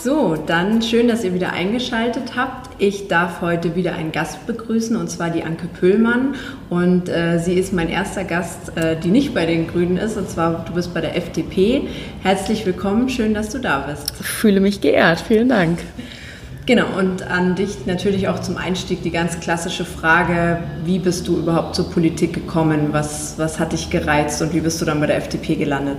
So, dann schön, dass ihr wieder eingeschaltet habt. Ich darf heute wieder einen Gast begrüßen und zwar die Anke Pöhlmann. Und äh, sie ist mein erster Gast, äh, die nicht bei den Grünen ist. Und zwar, du bist bei der FDP. Herzlich willkommen, schön, dass du da bist. Ich fühle mich geehrt, vielen Dank. Genau, und an dich natürlich auch zum Einstieg die ganz klassische Frage, wie bist du überhaupt zur Politik gekommen? Was, was hat dich gereizt und wie bist du dann bei der FDP gelandet?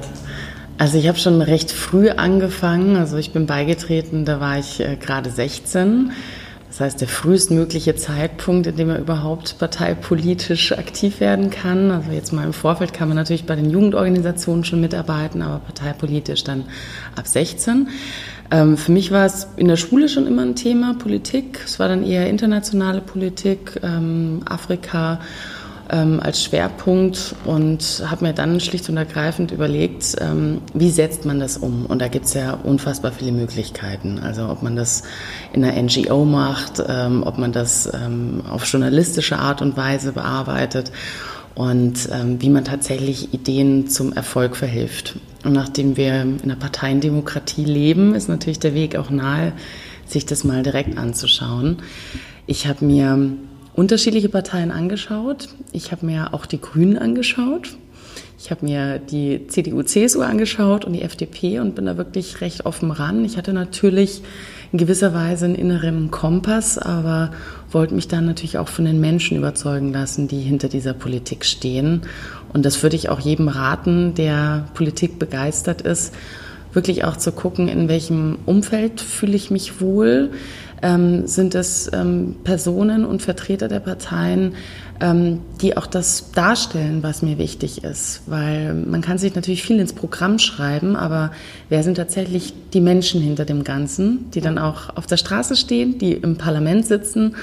Also ich habe schon recht früh angefangen. Also ich bin beigetreten, da war ich äh, gerade 16. Das heißt, der frühestmögliche Zeitpunkt, in dem man überhaupt parteipolitisch aktiv werden kann. Also jetzt mal im Vorfeld kann man natürlich bei den Jugendorganisationen schon mitarbeiten, aber parteipolitisch dann ab 16. Ähm, für mich war es in der Schule schon immer ein Thema, Politik. Es war dann eher internationale Politik, ähm, Afrika ähm, als Schwerpunkt und habe mir dann schlicht und ergreifend überlegt, ähm, wie setzt man das um? Und da gibt es ja unfassbar viele Möglichkeiten. Also ob man das in einer NGO macht, ähm, ob man das ähm, auf journalistische Art und Weise bearbeitet und ähm, wie man tatsächlich Ideen zum Erfolg verhilft. Und nachdem wir in einer Parteiendemokratie leben, ist natürlich der Weg auch nahe, sich das mal direkt anzuschauen. Ich habe mir unterschiedliche Parteien angeschaut. Ich habe mir auch die Grünen angeschaut. Ich habe mir die CDU, CSU angeschaut und die FDP und bin da wirklich recht offen ran. Ich hatte natürlich in gewisser Weise einen inneren Kompass, aber wollte mich dann natürlich auch von den Menschen überzeugen lassen, die hinter dieser Politik stehen. Und das würde ich auch jedem raten, der Politik begeistert ist, wirklich auch zu gucken, in welchem Umfeld fühle ich mich wohl, ähm, sind es ähm, Personen und Vertreter der Parteien, ähm, die auch das darstellen, was mir wichtig ist. Weil man kann sich natürlich viel ins Programm schreiben, aber wer sind tatsächlich die Menschen hinter dem Ganzen, die dann auch auf der Straße stehen, die im Parlament sitzen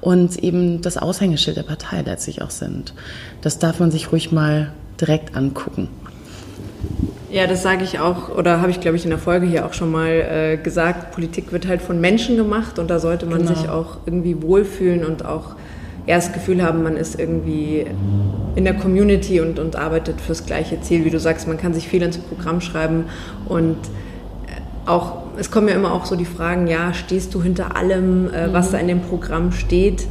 und eben das Aushängeschild der Partei letztlich auch sind. Das darf man sich ruhig mal direkt angucken. Ja, das sage ich auch, oder habe ich, glaube ich, in der Folge hier auch schon mal äh, gesagt, Politik wird halt von Menschen gemacht und da sollte man genau. sich auch irgendwie wohlfühlen und auch ja, das Gefühl haben, man ist irgendwie in der Community und, und arbeitet fürs gleiche Ziel. Wie du sagst, man kann sich viel ins Programm schreiben und äh, auch, es kommen ja immer auch so die Fragen, ja, stehst du hinter allem, äh, mhm. was da in dem Programm steht?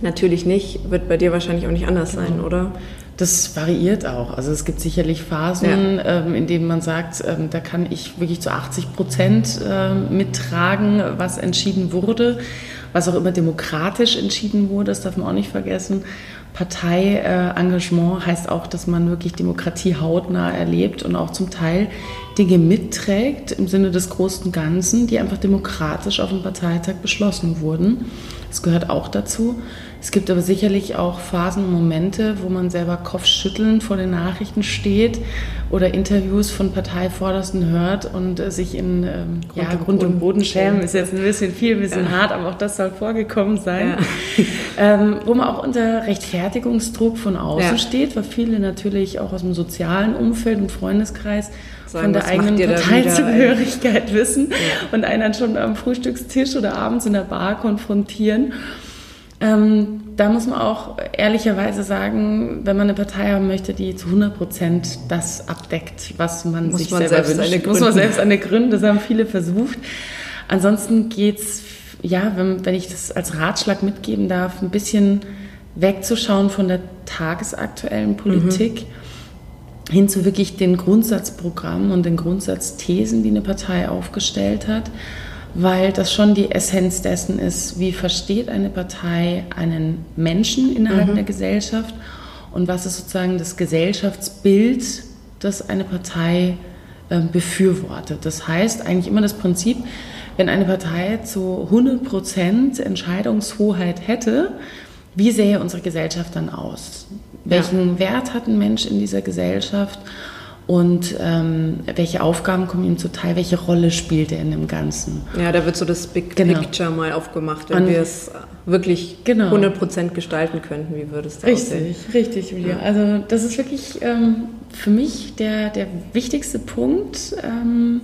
Natürlich nicht, wird bei dir wahrscheinlich auch nicht anders sein, genau. oder? Das variiert auch. Also es gibt sicherlich Phasen, ja. ähm, in denen man sagt, ähm, da kann ich wirklich zu 80 Prozent äh, mittragen, was entschieden wurde, was auch immer demokratisch entschieden wurde, das darf man auch nicht vergessen. Parteiengagement heißt auch, dass man wirklich Demokratie hautnah erlebt und auch zum Teil Dinge mitträgt im Sinne des großen Ganzen, die einfach demokratisch auf dem Parteitag beschlossen wurden. Das gehört auch dazu. Es gibt aber sicherlich auch Phasen und Momente, wo man selber kopfschüttelnd vor den Nachrichten steht oder Interviews von Parteivordersten hört und äh, sich in ähm, Grund, ja, Grund und Boden schämen. Ist jetzt ein bisschen viel, ein bisschen ja. hart, aber auch das soll vorgekommen sein. Ja. Ähm, wo man auch unter Rechtfertigungsdruck von außen steht, weil viele natürlich auch aus dem sozialen Umfeld und Freundeskreis Sagen, von der eigenen Parteizugehörigkeit wissen und einen dann schon am Frühstückstisch oder abends in der Bar konfrontieren. Ähm, da muss man auch ehrlicherweise sagen, wenn man eine Partei haben möchte, die zu 100 Prozent das abdeckt, was man muss sich man selber wünscht, muss man selbst eine Gründe. Das haben viele versucht. Ansonsten geht's ja, wenn, wenn ich das als Ratschlag mitgeben darf, ein bisschen wegzuschauen von der tagesaktuellen Politik mhm. hin zu wirklich den Grundsatzprogrammen und den Grundsatzthesen, die eine Partei aufgestellt hat, weil das schon die Essenz dessen ist, wie versteht eine Partei einen Menschen innerhalb mhm. der Gesellschaft und was ist sozusagen das Gesellschaftsbild, das eine Partei äh, befürwortet. Das heißt eigentlich immer das Prinzip, wenn eine Partei zu 100 Prozent Entscheidungshoheit hätte, wie sähe unsere Gesellschaft dann aus? Welchen ja. Wert hat ein Mensch in dieser Gesellschaft? Und ähm, welche Aufgaben kommen ihm zuteil? Welche Rolle spielt er in dem Ganzen? Ja, da wird so das Big genau. Picture mal aufgemacht, wenn Und, wir es wirklich genau. 100% gestalten könnten. Wie würde es da richtig, aussehen? Richtig, richtig, Julia. Ja. Also das ist wirklich ähm, für mich der, der wichtigste Punkt. Ähm,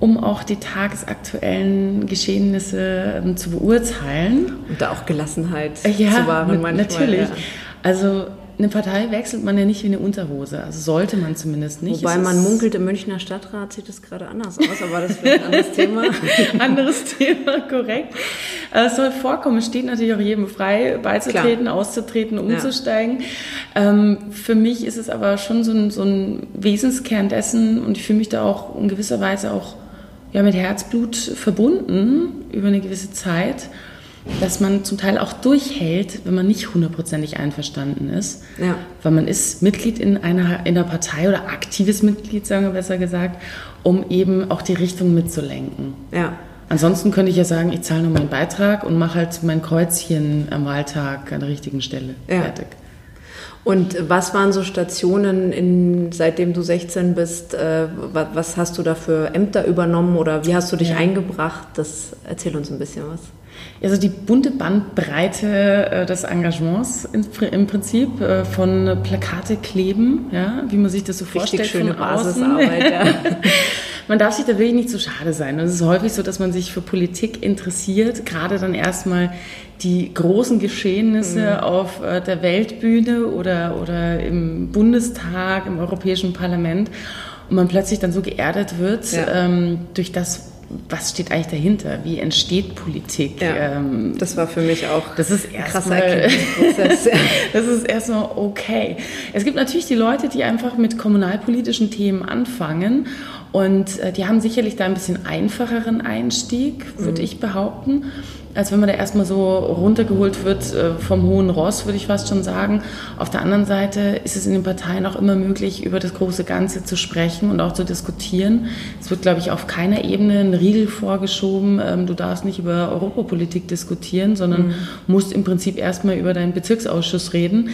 um auch die tagesaktuellen Geschehnisse ähm, zu beurteilen. Und da auch Gelassenheit ja, zu wahren manchmal. Natürlich. Ja. Also eine Partei wechselt man ja nicht wie eine Unterhose. Also sollte man zumindest nicht. Wobei man munkelt, im Münchner Stadtrat sieht es gerade anders aus, aber das wird ein anderes Thema. anderes Thema, korrekt. Äh, es soll vorkommen, es steht natürlich auch jedem frei, beizutreten, Klar. auszutreten, umzusteigen. Ja. Ähm, für mich ist es aber schon so ein, so ein Wesenskern dessen und ich fühle mich da auch in gewisser Weise auch ja, mit Herzblut verbunden über eine gewisse Zeit, dass man zum Teil auch durchhält, wenn man nicht hundertprozentig einverstanden ist. Ja. Weil man ist Mitglied in einer, in einer Partei oder aktives Mitglied, sagen wir besser gesagt, um eben auch die Richtung mitzulenken. Ja. Ansonsten könnte ich ja sagen, ich zahle nur meinen Beitrag und mache halt mein Kreuzchen am Wahltag an der richtigen Stelle. Ja. Fertig. Und was waren so Stationen, in, seitdem du 16 bist? Äh, was, was, hast du da für Ämter übernommen oder wie hast du dich ja. eingebracht? Das erzähl uns ein bisschen was. Also die bunte Bandbreite äh, des Engagements im Prinzip äh, von Plakate kleben, ja, wie man sich das so Richtig vorstellt schöne von außen. Basisarbeit, ja. man darf sich da wirklich nicht zu so schade sein. Und es ist häufig so, dass man sich für Politik interessiert, gerade dann erstmal die großen Geschehnisse mhm. auf äh, der Weltbühne oder, oder im Bundestag, im Europäischen Parlament und man plötzlich dann so geerdet wird ja. ähm, durch das, was steht eigentlich dahinter? Wie entsteht Politik? Ja, ähm, das war für mich auch das ist ein krasser Erkenntnisprozess. das ist erstmal okay. Es gibt natürlich die Leute, die einfach mit kommunalpolitischen Themen anfangen und äh, die haben sicherlich da ein bisschen einfacheren Einstieg, würde mhm. ich behaupten als wenn man da erstmal so runtergeholt wird äh, vom hohen Ross, würde ich fast schon sagen. Auf der anderen Seite ist es in den Parteien auch immer möglich, über das große Ganze zu sprechen und auch zu diskutieren. Es wird, glaube ich, auf keiner Ebene ein Riegel vorgeschoben, ähm, du darfst nicht über Europapolitik diskutieren, sondern mhm. musst im Prinzip erstmal über deinen Bezirksausschuss reden.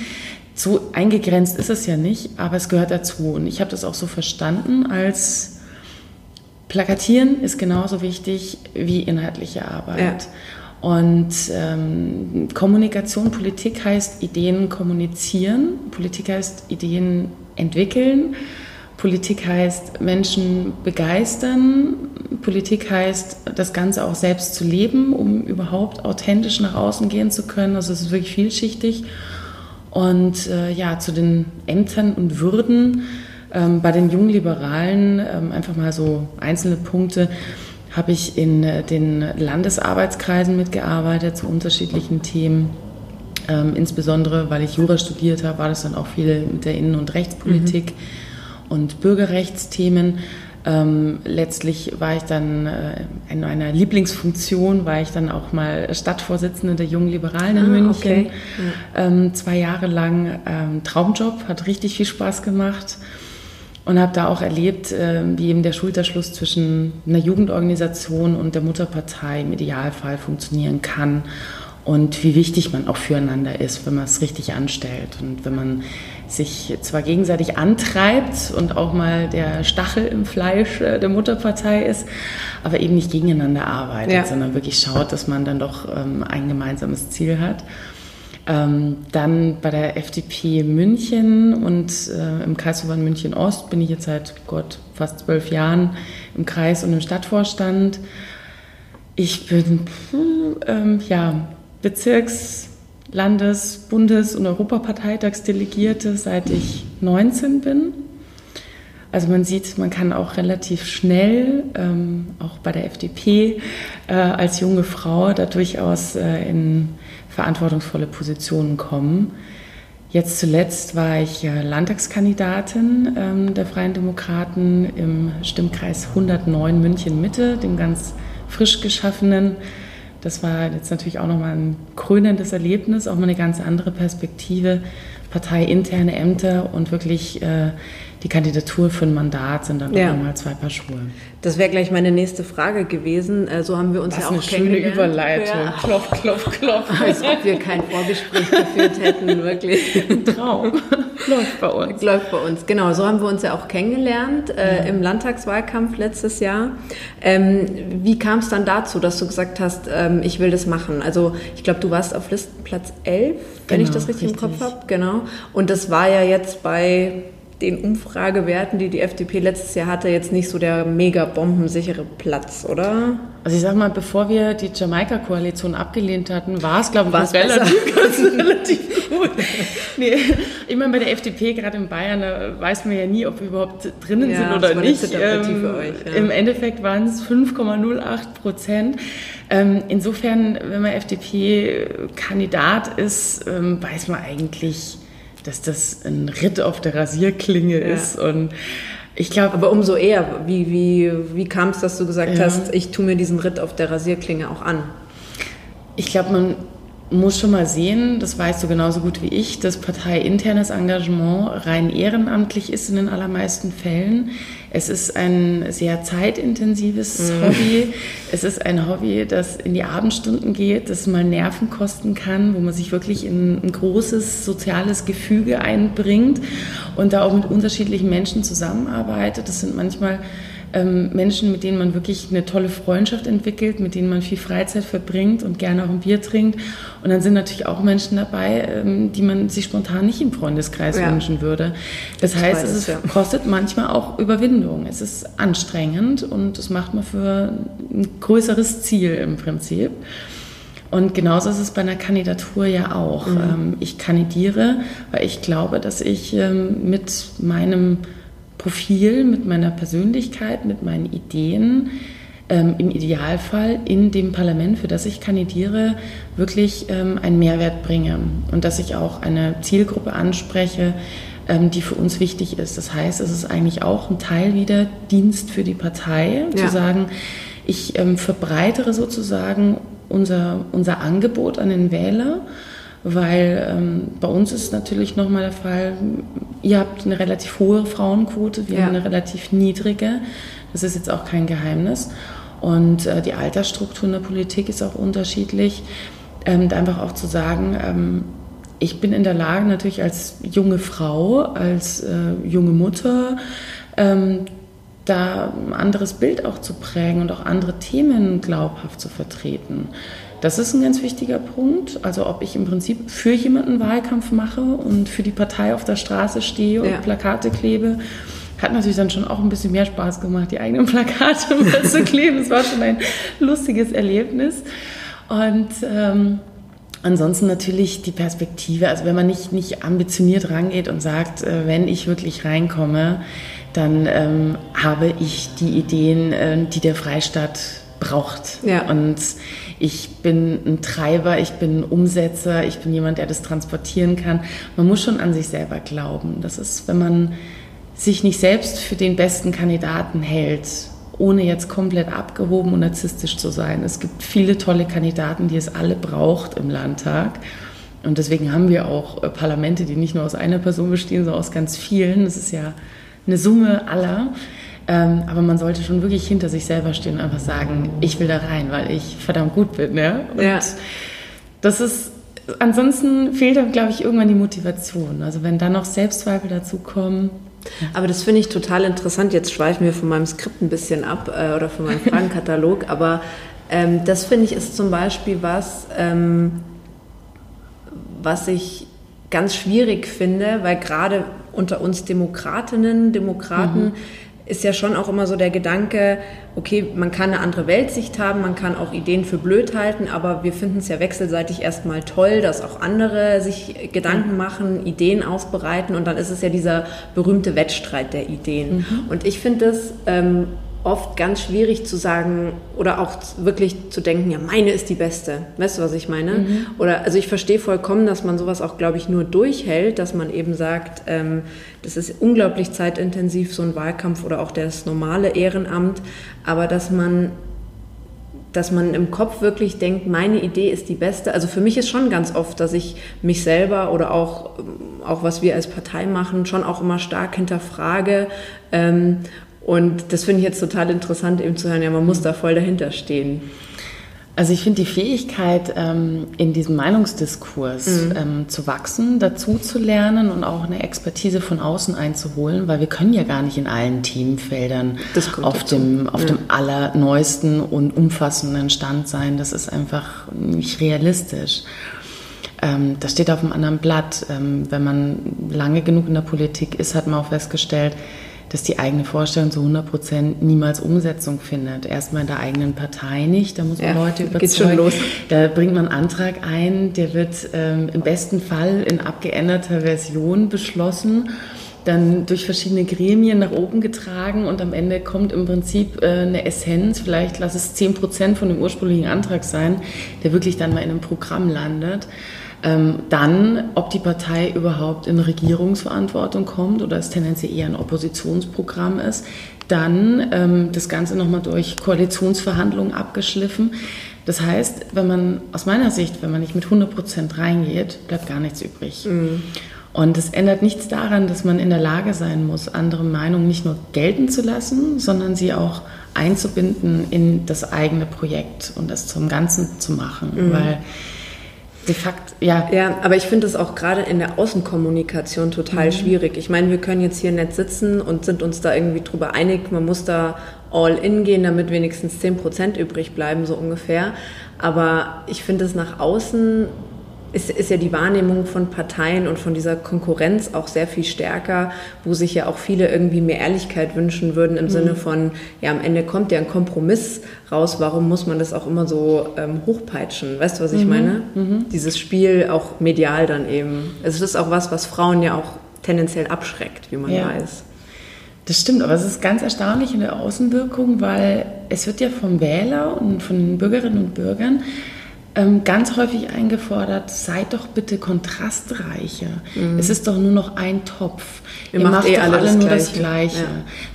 So eingegrenzt ist es ja nicht, aber es gehört dazu. Und ich habe das auch so verstanden als Plakatieren ist genauso wichtig wie inhaltliche Arbeit. Ja. Und ähm, Kommunikation, Politik heißt Ideen kommunizieren, Politik heißt Ideen entwickeln, Politik heißt Menschen begeistern, Politik heißt das Ganze auch selbst zu leben, um überhaupt authentisch nach außen gehen zu können. Also es ist wirklich vielschichtig. Und äh, ja, zu den Ämtern und Würden ähm, bei den jungen Liberalen ähm, einfach mal so einzelne Punkte habe ich in äh, den Landesarbeitskreisen mitgearbeitet zu unterschiedlichen Themen. Ähm, insbesondere, weil ich Jura studiert habe, war das dann auch viel mit der Innen- und Rechtspolitik mhm. und Bürgerrechtsthemen. Ähm, letztlich war ich dann äh, in meiner Lieblingsfunktion, war ich dann auch mal Stadtvorsitzende der Jungen Liberalen in ah, München. Okay. Ja. Ähm, zwei Jahre lang ähm, Traumjob, hat richtig viel Spaß gemacht und habe da auch erlebt, äh, wie eben der Schulterschluss zwischen einer Jugendorganisation und der Mutterpartei im Idealfall funktionieren kann und wie wichtig man auch füreinander ist, wenn man es richtig anstellt und wenn man sich zwar gegenseitig antreibt und auch mal der Stachel im Fleisch äh, der Mutterpartei ist, aber eben nicht gegeneinander arbeitet, ja. sondern wirklich schaut, dass man dann doch ähm, ein gemeinsames Ziel hat. Ähm, dann bei der FDP München und äh, im Kreisverband München Ost bin ich jetzt seit Gott fast zwölf Jahren im Kreis und im Stadtvorstand. Ich bin ähm, ja Bezirks-, Landes-, Bundes- und Europaparteitagsdelegierte, seit ich 19 bin. Also man sieht, man kann auch relativ schnell, ähm, auch bei der FDP, äh, als junge Frau da durchaus äh, in verantwortungsvolle Positionen kommen. Jetzt zuletzt war ich Landtagskandidatin ähm, der Freien Demokraten im Stimmkreis 109 München Mitte, dem ganz frisch geschaffenen das war jetzt natürlich auch nochmal ein krönendes Erlebnis, auch mal eine ganz andere Perspektive. Parteiinterne Ämter und wirklich äh, die Kandidatur für ein Mandat sind dann ja. nochmal zwei Paar Schuhe. Das wäre gleich meine nächste Frage gewesen. Äh, so haben wir uns Was ja auch eine schöne Überleitung. Ja. Klopf, klopf, klopf. Als ob wir kein Vorgespräch geführt hätten, wirklich. Ein Traum. Läuft bei uns. Läuft bei uns, genau. So haben wir uns ja auch kennengelernt äh, ja. im Landtagswahlkampf letztes Jahr. Ähm, wie kam es dann dazu, dass du gesagt hast, ähm, ich will das machen? Also ich glaube, du warst auf Listenplatz 11, wenn genau, ich das richtig, richtig. im Kopf habe. Genau. Und das war ja jetzt bei den Umfragewerten, die die FDP letztes Jahr hatte, jetzt nicht so der mega bombensichere Platz, oder? Also ich sag mal, bevor wir die Jamaika-Koalition abgelehnt hatten, war es, glaube ich, relativ, relativ gut. nee, ich meine, bei der FDP, gerade in Bayern, da weiß man ja nie, ob wir überhaupt drinnen ja, sind oder nicht. Ähm, euch, ja. Im Endeffekt waren es 5,08 Prozent. Ähm, insofern, wenn man FDP-Kandidat ist, ähm, weiß man eigentlich, dass das ein Ritt auf der Rasierklinge ja. ist und ich glaube. Aber umso eher, wie, wie, wie kam es, dass du gesagt ja. hast, ich tue mir diesen Ritt auf der Rasierklinge auch an? Ich glaube, man muss schon mal sehen, das weißt du genauso gut wie ich, dass parteiinternes Engagement rein ehrenamtlich ist in den allermeisten Fällen. Es ist ein sehr zeitintensives mhm. Hobby. Es ist ein Hobby, das in die Abendstunden geht, das mal Nerven kosten kann, wo man sich wirklich in ein großes soziales Gefüge einbringt und da auch mit unterschiedlichen Menschen zusammenarbeitet. Das sind manchmal ähm, Menschen, mit denen man wirklich eine tolle Freundschaft entwickelt, mit denen man viel Freizeit verbringt und gerne auch ein Bier trinkt. Und dann sind natürlich auch Menschen dabei, ähm, die man sich spontan nicht im Freundeskreis ja. wünschen würde. Das ich heißt, es ist, ja. kostet manchmal auch Überwindung. Es ist anstrengend und das macht man für ein größeres Ziel im Prinzip. Und genauso ist es bei einer Kandidatur ja auch. Mhm. Ähm, ich kandidiere, weil ich glaube, dass ich ähm, mit meinem Profil, mit meiner Persönlichkeit, mit meinen Ideen ähm, im Idealfall in dem Parlament, für das ich kandidiere, wirklich ähm, einen Mehrwert bringe und dass ich auch eine Zielgruppe anspreche, ähm, die für uns wichtig ist. Das heißt, es ist eigentlich auch ein Teil wieder Dienst für die Partei, ja. zu sagen, ich ähm, verbreitere sozusagen unser, unser Angebot an den Wähler weil ähm, bei uns ist natürlich nochmal der Fall, ihr habt eine relativ hohe Frauenquote, wir ja. haben eine relativ niedrige. Das ist jetzt auch kein Geheimnis. Und äh, die Altersstruktur in der Politik ist auch unterschiedlich. Ähm, einfach auch zu sagen, ähm, ich bin in der Lage, natürlich als junge Frau, als äh, junge Mutter, ähm, da ein anderes Bild auch zu prägen und auch andere Themen glaubhaft zu vertreten. Das ist ein ganz wichtiger Punkt. Also ob ich im Prinzip für jemanden Wahlkampf mache und für die Partei auf der Straße stehe und ja. Plakate klebe. Hat natürlich dann schon auch ein bisschen mehr Spaß gemacht, die eigenen Plakate zu kleben. Es war schon ein lustiges Erlebnis. Und ähm, ansonsten natürlich die Perspektive. Also wenn man nicht, nicht ambitioniert rangeht und sagt, äh, wenn ich wirklich reinkomme, dann ähm, habe ich die Ideen, äh, die der Freistaat braucht. Ja. Und ich bin ein Treiber, ich bin ein Umsetzer, ich bin jemand, der das transportieren kann. Man muss schon an sich selber glauben. Das ist, wenn man sich nicht selbst für den besten Kandidaten hält, ohne jetzt komplett abgehoben und narzisstisch zu sein. Es gibt viele tolle Kandidaten, die es alle braucht im Landtag. Und deswegen haben wir auch äh, Parlamente, die nicht nur aus einer Person bestehen, sondern aus ganz vielen. Das ist ja eine Summe aller. Ähm, aber man sollte schon wirklich hinter sich selber stehen und einfach sagen, ich will da rein, weil ich verdammt gut bin. Ja? Und ja. das ist, ansonsten fehlt dann, glaube ich, irgendwann die Motivation. Also wenn dann noch Selbstzweifel dazu kommen. Aber das finde ich total interessant. Jetzt schweifen wir von meinem Skript ein bisschen ab äh, oder von meinem Fragenkatalog. aber ähm, das finde ich ist zum Beispiel was, ähm, was ich ganz schwierig finde, weil gerade unter uns Demokratinnen, Demokraten, mhm ist ja schon auch immer so der Gedanke, okay, man kann eine andere Weltsicht haben, man kann auch Ideen für blöd halten, aber wir finden es ja wechselseitig erstmal toll, dass auch andere sich Gedanken machen, Ideen aufbereiten und dann ist es ja dieser berühmte Wettstreit der Ideen. Mhm. Und ich finde es ähm, oft ganz schwierig zu sagen oder auch wirklich zu denken, ja, meine ist die beste. Weißt du, was ich meine? Mhm. Oder also ich verstehe vollkommen, dass man sowas auch, glaube ich, nur durchhält, dass man eben sagt, ähm, das ist unglaublich zeitintensiv, so ein Wahlkampf oder auch das normale Ehrenamt, aber dass man dass man im Kopf wirklich denkt, meine Idee ist die beste. Also für mich ist schon ganz oft, dass ich mich selber oder auch, auch was wir als Partei machen, schon auch immer stark hinterfrage ähm, und das finde ich jetzt total interessant, eben zu hören, ja, man muss da voll dahinter stehen. Also ich finde die Fähigkeit, ähm, in diesem Meinungsdiskurs mhm. ähm, zu wachsen, dazu zu lernen und auch eine Expertise von außen einzuholen, weil wir können ja gar nicht in allen Themenfeldern auf dem, auf ja. dem allerneuesten und umfassenden Stand sein. Das ist einfach nicht realistisch. Ähm, das steht auf einem anderen Blatt. Wenn man lange genug in der Politik ist, hat man auch festgestellt, dass die eigene Vorstellung zu 100 Prozent niemals Umsetzung findet. Erstmal in der eigenen Partei nicht, da muss man ja, Leute überzeugen. Geht's schon los. Da bringt man einen Antrag ein, der wird ähm, im besten Fall in abgeänderter Version beschlossen dann durch verschiedene Gremien nach oben getragen und am Ende kommt im Prinzip äh, eine Essenz, vielleicht lass es 10 Prozent von dem ursprünglichen Antrag sein, der wirklich dann mal in einem Programm landet. Ähm, dann, ob die Partei überhaupt in Regierungsverantwortung kommt oder es tendenziell eher ein Oppositionsprogramm ist. Dann ähm, das Ganze nochmal durch Koalitionsverhandlungen abgeschliffen. Das heißt, wenn man aus meiner Sicht, wenn man nicht mit 100 Prozent reingeht, bleibt gar nichts übrig. Mhm. Und es ändert nichts daran, dass man in der Lage sein muss, andere Meinungen nicht nur gelten zu lassen, sondern sie auch einzubinden in das eigene Projekt und das zum Ganzen zu machen. Mhm. Weil de facto, ja. Ja, aber ich finde es auch gerade in der Außenkommunikation total mhm. schwierig. Ich meine, wir können jetzt hier nett sitzen und sind uns da irgendwie drüber einig, man muss da all in gehen, damit wenigstens 10% übrig bleiben, so ungefähr. Aber ich finde es nach außen ist, ist ja die Wahrnehmung von Parteien und von dieser Konkurrenz auch sehr viel stärker, wo sich ja auch viele irgendwie mehr Ehrlichkeit wünschen würden im mhm. Sinne von, ja, am Ende kommt ja ein Kompromiss raus, warum muss man das auch immer so ähm, hochpeitschen? Weißt du, was ich mhm. meine? Mhm. Dieses Spiel auch medial dann eben. Es ist auch was, was Frauen ja auch tendenziell abschreckt, wie man ja. weiß. Das stimmt, aber es ist ganz erstaunlich in der Außenwirkung, weil es wird ja vom Wähler und von Bürgerinnen und Bürgern ganz häufig eingefordert, seid doch bitte kontrastreicher. Mhm. Es ist doch nur noch ein Topf. Ihr, Ihr macht, macht eh alle, das, nur Gleiche. das Gleiche. Ja.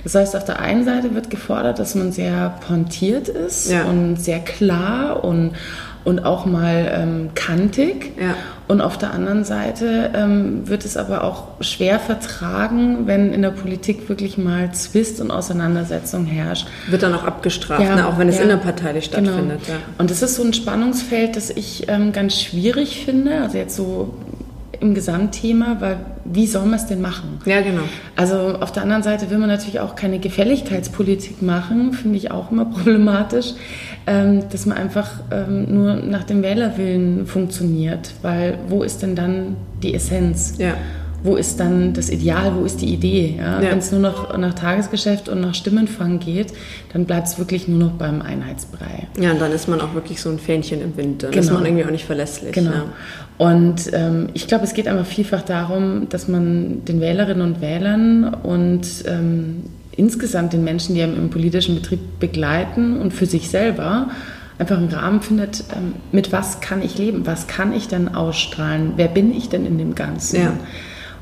Das heißt, auf der einen Seite wird gefordert, dass man sehr pontiert ist ja. und sehr klar und und auch mal ähm, kantig. Ja. Und auf der anderen Seite ähm, wird es aber auch schwer vertragen, wenn in der Politik wirklich mal Zwist und Auseinandersetzung herrscht. Wird dann auch abgestraft, ja, ne? auch wenn es ja, innerparteilich genau. stattfindet. Genau. Und das ist so ein Spannungsfeld, das ich ähm, ganz schwierig finde. Also jetzt so im Gesamtthema, weil wie soll man es denn machen? Ja, genau. Also auf der anderen Seite will man natürlich auch keine Gefälligkeitspolitik machen, finde ich auch immer problematisch, ähm, dass man einfach ähm, nur nach dem Wählerwillen funktioniert, weil wo ist denn dann die Essenz? Ja wo ist dann das Ideal, wo ist die Idee? Ja? Ja. Wenn es nur noch nach Tagesgeschäft und nach Stimmenfang geht, dann bleibt es wirklich nur noch beim Einheitsbrei. Ja, und dann ist man auch wirklich so ein Fähnchen im Wind. Dann genau. ist man irgendwie auch nicht verlässlich. Genau. Ja. Und ähm, ich glaube, es geht einfach vielfach darum, dass man den Wählerinnen und Wählern und ähm, insgesamt den Menschen, die einem im politischen Betrieb begleiten und für sich selber einfach einen Rahmen findet, ähm, mit was kann ich leben, was kann ich denn ausstrahlen, wer bin ich denn in dem Ganzen. Ja.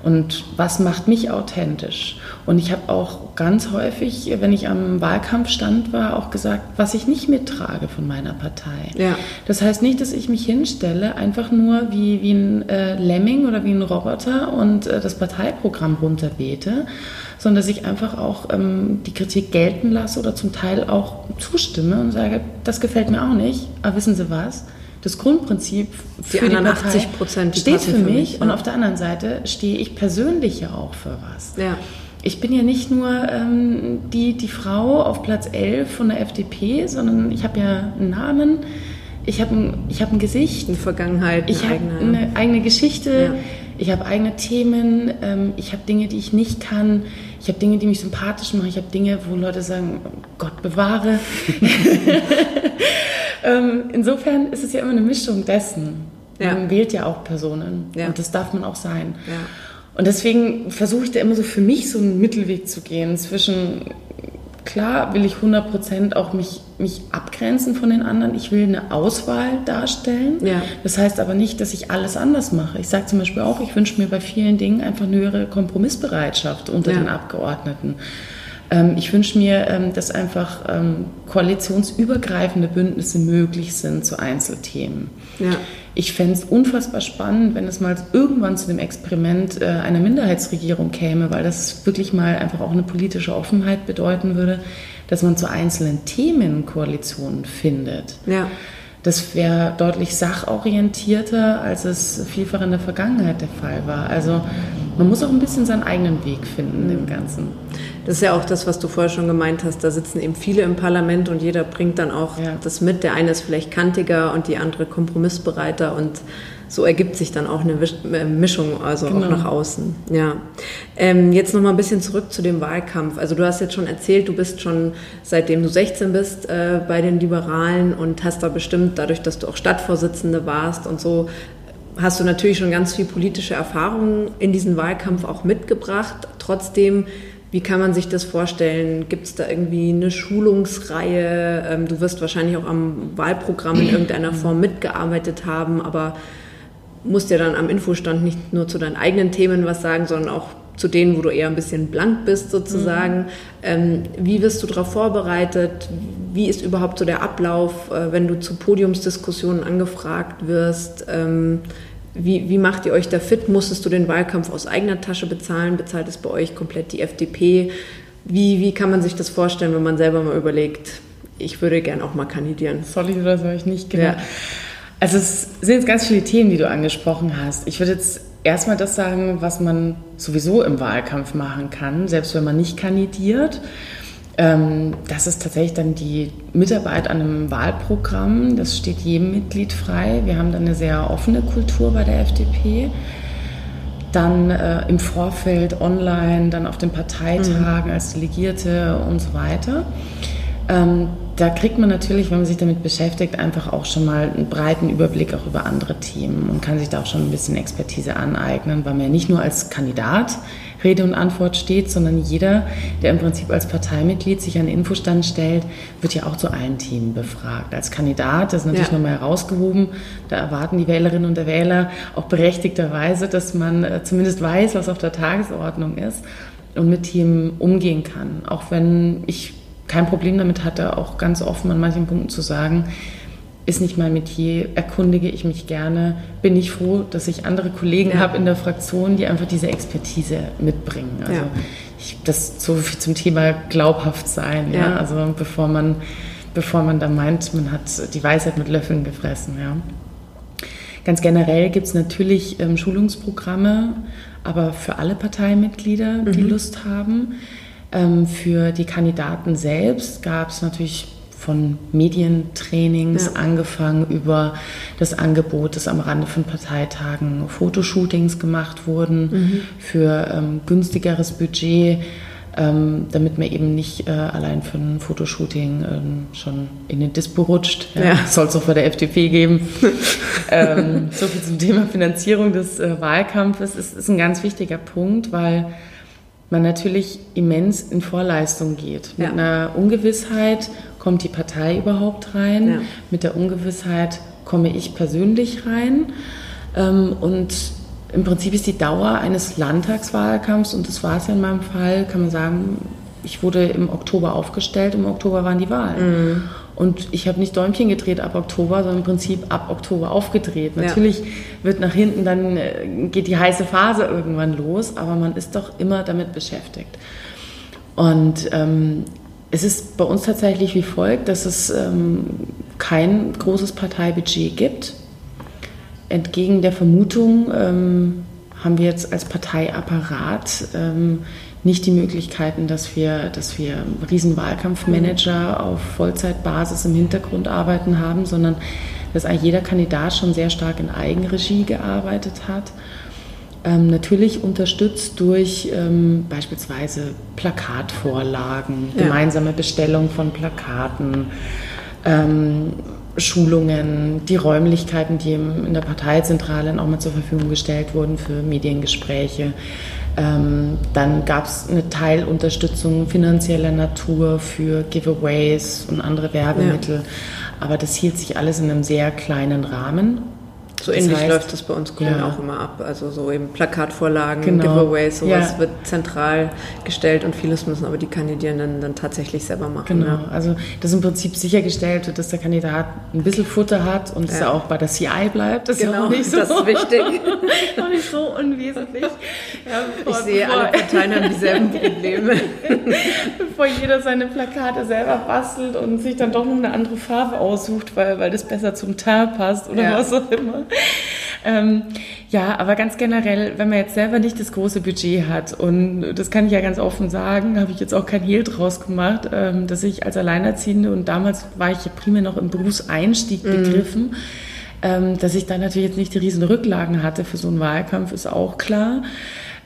Und was macht mich authentisch? Und ich habe auch ganz häufig, wenn ich am Wahlkampfstand war, auch gesagt, was ich nicht mittrage von meiner Partei. Ja. Das heißt nicht, dass ich mich hinstelle, einfach nur wie, wie ein äh, Lemming oder wie ein Roboter und äh, das Parteiprogramm runterbete, sondern dass ich einfach auch ähm, die Kritik gelten lasse oder zum Teil auch zustimme und sage, das gefällt mir auch nicht, aber wissen Sie was? Das Grundprinzip für die, die Partei 80 Prozent steht für mich, mich und auf der anderen Seite stehe ich persönlich ja auch für was. Ja. Ich bin ja nicht nur ähm, die, die Frau auf Platz 11 von der FDP, sondern ich habe ja einen Namen, ich habe ein, ich hab ein Gesicht. Eine Vergangenheit, eine ich habe eine eigene Geschichte. Ja ich habe eigene Themen, ähm, ich habe Dinge, die ich nicht kann, ich habe Dinge, die mich sympathisch machen, ich habe Dinge, wo Leute sagen, Gott bewahre. ähm, insofern ist es ja immer eine Mischung dessen. Ja. Man wählt ja auch Personen ja. und das darf man auch sein. Ja. Und deswegen versuche ich da immer so für mich so einen Mittelweg zu gehen zwischen klar will ich 100% auch mich, mich abgrenzen von den anderen. Ich will eine Auswahl darstellen. Ja. Das heißt aber nicht, dass ich alles anders mache. Ich sage zum Beispiel auch, ich wünsche mir bei vielen Dingen einfach eine höhere Kompromissbereitschaft unter ja. den Abgeordneten. Ähm, ich wünsche mir, ähm, dass einfach ähm, koalitionsübergreifende Bündnisse möglich sind zu Einzelthemen. Ja. Ich fände es unfassbar spannend, wenn es mal irgendwann zu dem Experiment äh, einer Minderheitsregierung käme, weil das wirklich mal einfach auch eine politische Offenheit bedeuten würde, dass man zu einzelnen Themen Koalitionen findet. Ja. Das wäre deutlich sachorientierter, als es vielfach in der Vergangenheit der Fall war. Also man muss auch ein bisschen seinen eigenen Weg finden im Ganzen. Das ist ja auch das, was du vorher schon gemeint hast. Da sitzen eben viele im Parlament und jeder bringt dann auch ja. das mit. Der eine ist vielleicht kantiger und die andere kompromissbereiter und so ergibt sich dann auch eine äh, Mischung, also genau. auch nach außen. Ja. Ähm, jetzt noch mal ein bisschen zurück zu dem Wahlkampf. Also du hast jetzt schon erzählt, du bist schon seitdem du 16 bist äh, bei den Liberalen und hast da bestimmt, dadurch, dass du auch Stadtvorsitzende warst und so, hast du natürlich schon ganz viel politische Erfahrung in diesen Wahlkampf auch mitgebracht. Trotzdem wie kann man sich das vorstellen? Gibt es da irgendwie eine Schulungsreihe? Ähm, du wirst wahrscheinlich auch am Wahlprogramm in irgendeiner Form mitgearbeitet haben, aber musst ja dann am Infostand nicht nur zu deinen eigenen Themen was sagen, sondern auch zu denen, wo du eher ein bisschen blank bist sozusagen. Mhm. Ähm, wie wirst du darauf vorbereitet? Wie ist überhaupt so der Ablauf, äh, wenn du zu Podiumsdiskussionen angefragt wirst? Ähm, wie, wie macht ihr euch da fit? Musstest du den Wahlkampf aus eigener Tasche bezahlen? Bezahlt es bei euch komplett die FDP? Wie, wie kann man sich das vorstellen, wenn man selber mal überlegt, ich würde gern auch mal kandidieren? Soll ich oder soll ich nicht? Genau. Ja. Also es sind jetzt ganz viele Themen, die du angesprochen hast. Ich würde jetzt erstmal das sagen, was man sowieso im Wahlkampf machen kann, selbst wenn man nicht kandidiert. Ähm, das ist tatsächlich dann die Mitarbeit an einem Wahlprogramm. Das steht jedem Mitglied frei. Wir haben dann eine sehr offene Kultur bei der FDP. Dann äh, im Vorfeld online, dann auf den Parteitagen mhm. als Delegierte und so weiter. Ähm, da kriegt man natürlich, wenn man sich damit beschäftigt, einfach auch schon mal einen breiten Überblick auch über andere Themen und kann sich da auch schon ein bisschen Expertise aneignen, weil man ja nicht nur als Kandidat Rede und Antwort steht, sondern jeder, der im Prinzip als Parteimitglied sich an den Infostand stellt, wird ja auch zu allen Themen befragt. Als Kandidat, das ist natürlich ja. nochmal herausgehoben, da erwarten die Wählerinnen und der Wähler auch berechtigterweise, dass man äh, zumindest weiß, was auf der Tagesordnung ist und mit Themen umgehen kann. Auch wenn ich kein Problem damit hatte, auch ganz offen an manchen Punkten zu sagen, ist nicht mein Metier, erkundige ich mich gerne, bin ich froh, dass ich andere Kollegen ja. habe in der Fraktion, die einfach diese Expertise mitbringen. Also ja. ich, das so viel zum Thema glaubhaft sein, ja. ja. Also bevor man, bevor man da meint, man hat die Weisheit mit Löffeln gefressen, ja. Ganz generell gibt es natürlich ähm, Schulungsprogramme, aber für alle Parteimitglieder, die mhm. Lust haben. Ähm, für die Kandidaten selbst gab es natürlich von Medientrainings ja. angefangen über das Angebot, dass am Rande von Parteitagen Fotoshootings gemacht wurden mhm. für ähm, günstigeres Budget, ähm, damit man eben nicht äh, allein für ein Fotoshooting ähm, schon in den Dispo rutscht. Ja, ja. Soll es auch bei der FDP geben. Ähm, so viel zum Thema Finanzierung des äh, Wahlkampfes. Es ist ein ganz wichtiger Punkt, weil man natürlich immens in Vorleistung geht. Mit ja. einer Ungewissheit kommt die Partei überhaupt rein, ja. mit der Ungewissheit komme ich persönlich rein. Ähm, und im Prinzip ist die Dauer eines Landtagswahlkampfs, und das war es ja in meinem Fall, kann man sagen, ich wurde im Oktober aufgestellt, im Oktober waren die Wahlen. Mhm. Und ich habe nicht Däumchen gedreht ab Oktober, sondern im Prinzip ab Oktober aufgedreht. Natürlich ja. wird nach hinten dann, äh, geht die heiße Phase irgendwann los, aber man ist doch immer damit beschäftigt. Und ähm, es ist bei uns tatsächlich wie folgt, dass es ähm, kein großes Parteibudget gibt. Entgegen der Vermutung ähm, haben wir jetzt als Parteiapparat ähm, nicht die Möglichkeiten, dass wir, dass wir Riesenwahlkampfmanager auf Vollzeitbasis im Hintergrund arbeiten haben, sondern dass jeder Kandidat schon sehr stark in Eigenregie gearbeitet hat. Ähm, natürlich unterstützt durch ähm, beispielsweise Plakatvorlagen, ja. gemeinsame Bestellung von Plakaten, ähm, Schulungen, die Räumlichkeiten, die in der Parteizentrale auch mal zur Verfügung gestellt wurden für Mediengespräche. Ähm, dann gab es eine Teilunterstützung finanzieller Natur für Giveaways und andere Werbemittel. Ja. Aber das hielt sich alles in einem sehr kleinen Rahmen. So das ähnlich heißt, läuft das bei uns Grünen ja. auch immer ab. Also so eben Plakatvorlagen, genau. Giveaways, sowas ja. wird zentral gestellt und vieles müssen aber die Kandidierenden dann tatsächlich selber machen. Genau, ja. also dass im Prinzip sichergestellt wird, dass der Kandidat ein bisschen Futter hat und dass er auch bei der CI bleibt. Das genau, ist auch nicht so, das ist wichtig. auch nicht so unwesentlich. ich sehe, alle Parteien haben dieselben Probleme. bevor jeder seine Plakate selber bastelt und sich dann doch noch eine andere Farbe aussucht, weil, weil das besser zum Teint passt oder was auch immer. ähm, ja, aber ganz generell, wenn man jetzt selber nicht das große Budget hat, und das kann ich ja ganz offen sagen, habe ich jetzt auch kein Hehl draus gemacht, ähm, dass ich als Alleinerziehende und damals war ich ja primär noch im Berufseinstieg mhm. begriffen, ähm, dass ich da natürlich jetzt nicht die riesen Rücklagen hatte für so einen Wahlkampf, ist auch klar.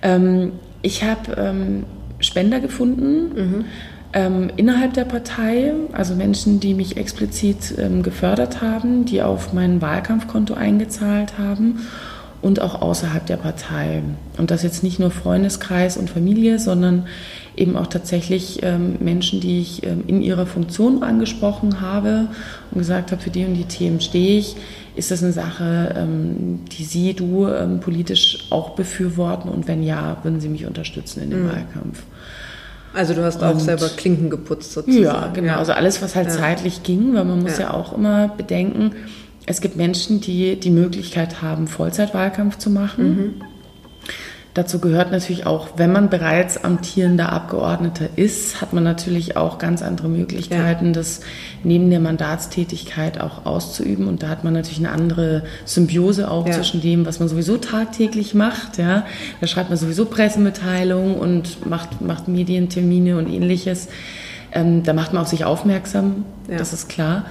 Ähm, ich habe ähm, Spender gefunden. Mhm ähm, innerhalb der Partei, also Menschen, die mich explizit ähm, gefördert haben, die auf mein Wahlkampfkonto eingezahlt haben und auch außerhalb der Partei. Und das jetzt nicht nur Freundeskreis und Familie, sondern eben auch tatsächlich ähm, Menschen, die ich ähm, in ihrer Funktion angesprochen habe und gesagt habe, für die und die Themen stehe ich. Ist das eine Sache, ähm, die Sie, du ähm, politisch auch befürworten? Und wenn ja, würden Sie mich unterstützen in dem mhm. Wahlkampf? Also du hast auch selber Klinken geputzt sozusagen. Ja, genau. Ja. Also alles, was halt ja. zeitlich ging, weil man muss ja. ja auch immer bedenken, es gibt Menschen, die die Möglichkeit haben, Vollzeitwahlkampf zu machen. Mhm. Dazu gehört natürlich auch, wenn man bereits amtierender Abgeordneter ist, hat man natürlich auch ganz andere Möglichkeiten, ja. das neben der Mandatstätigkeit auch auszuüben. Und da hat man natürlich eine andere Symbiose auch ja. zwischen dem, was man sowieso tagtäglich macht. Ja. Da schreibt man sowieso Pressemitteilungen und macht, macht Medientermine und ähnliches. Ähm, da macht man auf sich aufmerksam, ja. das ist klar.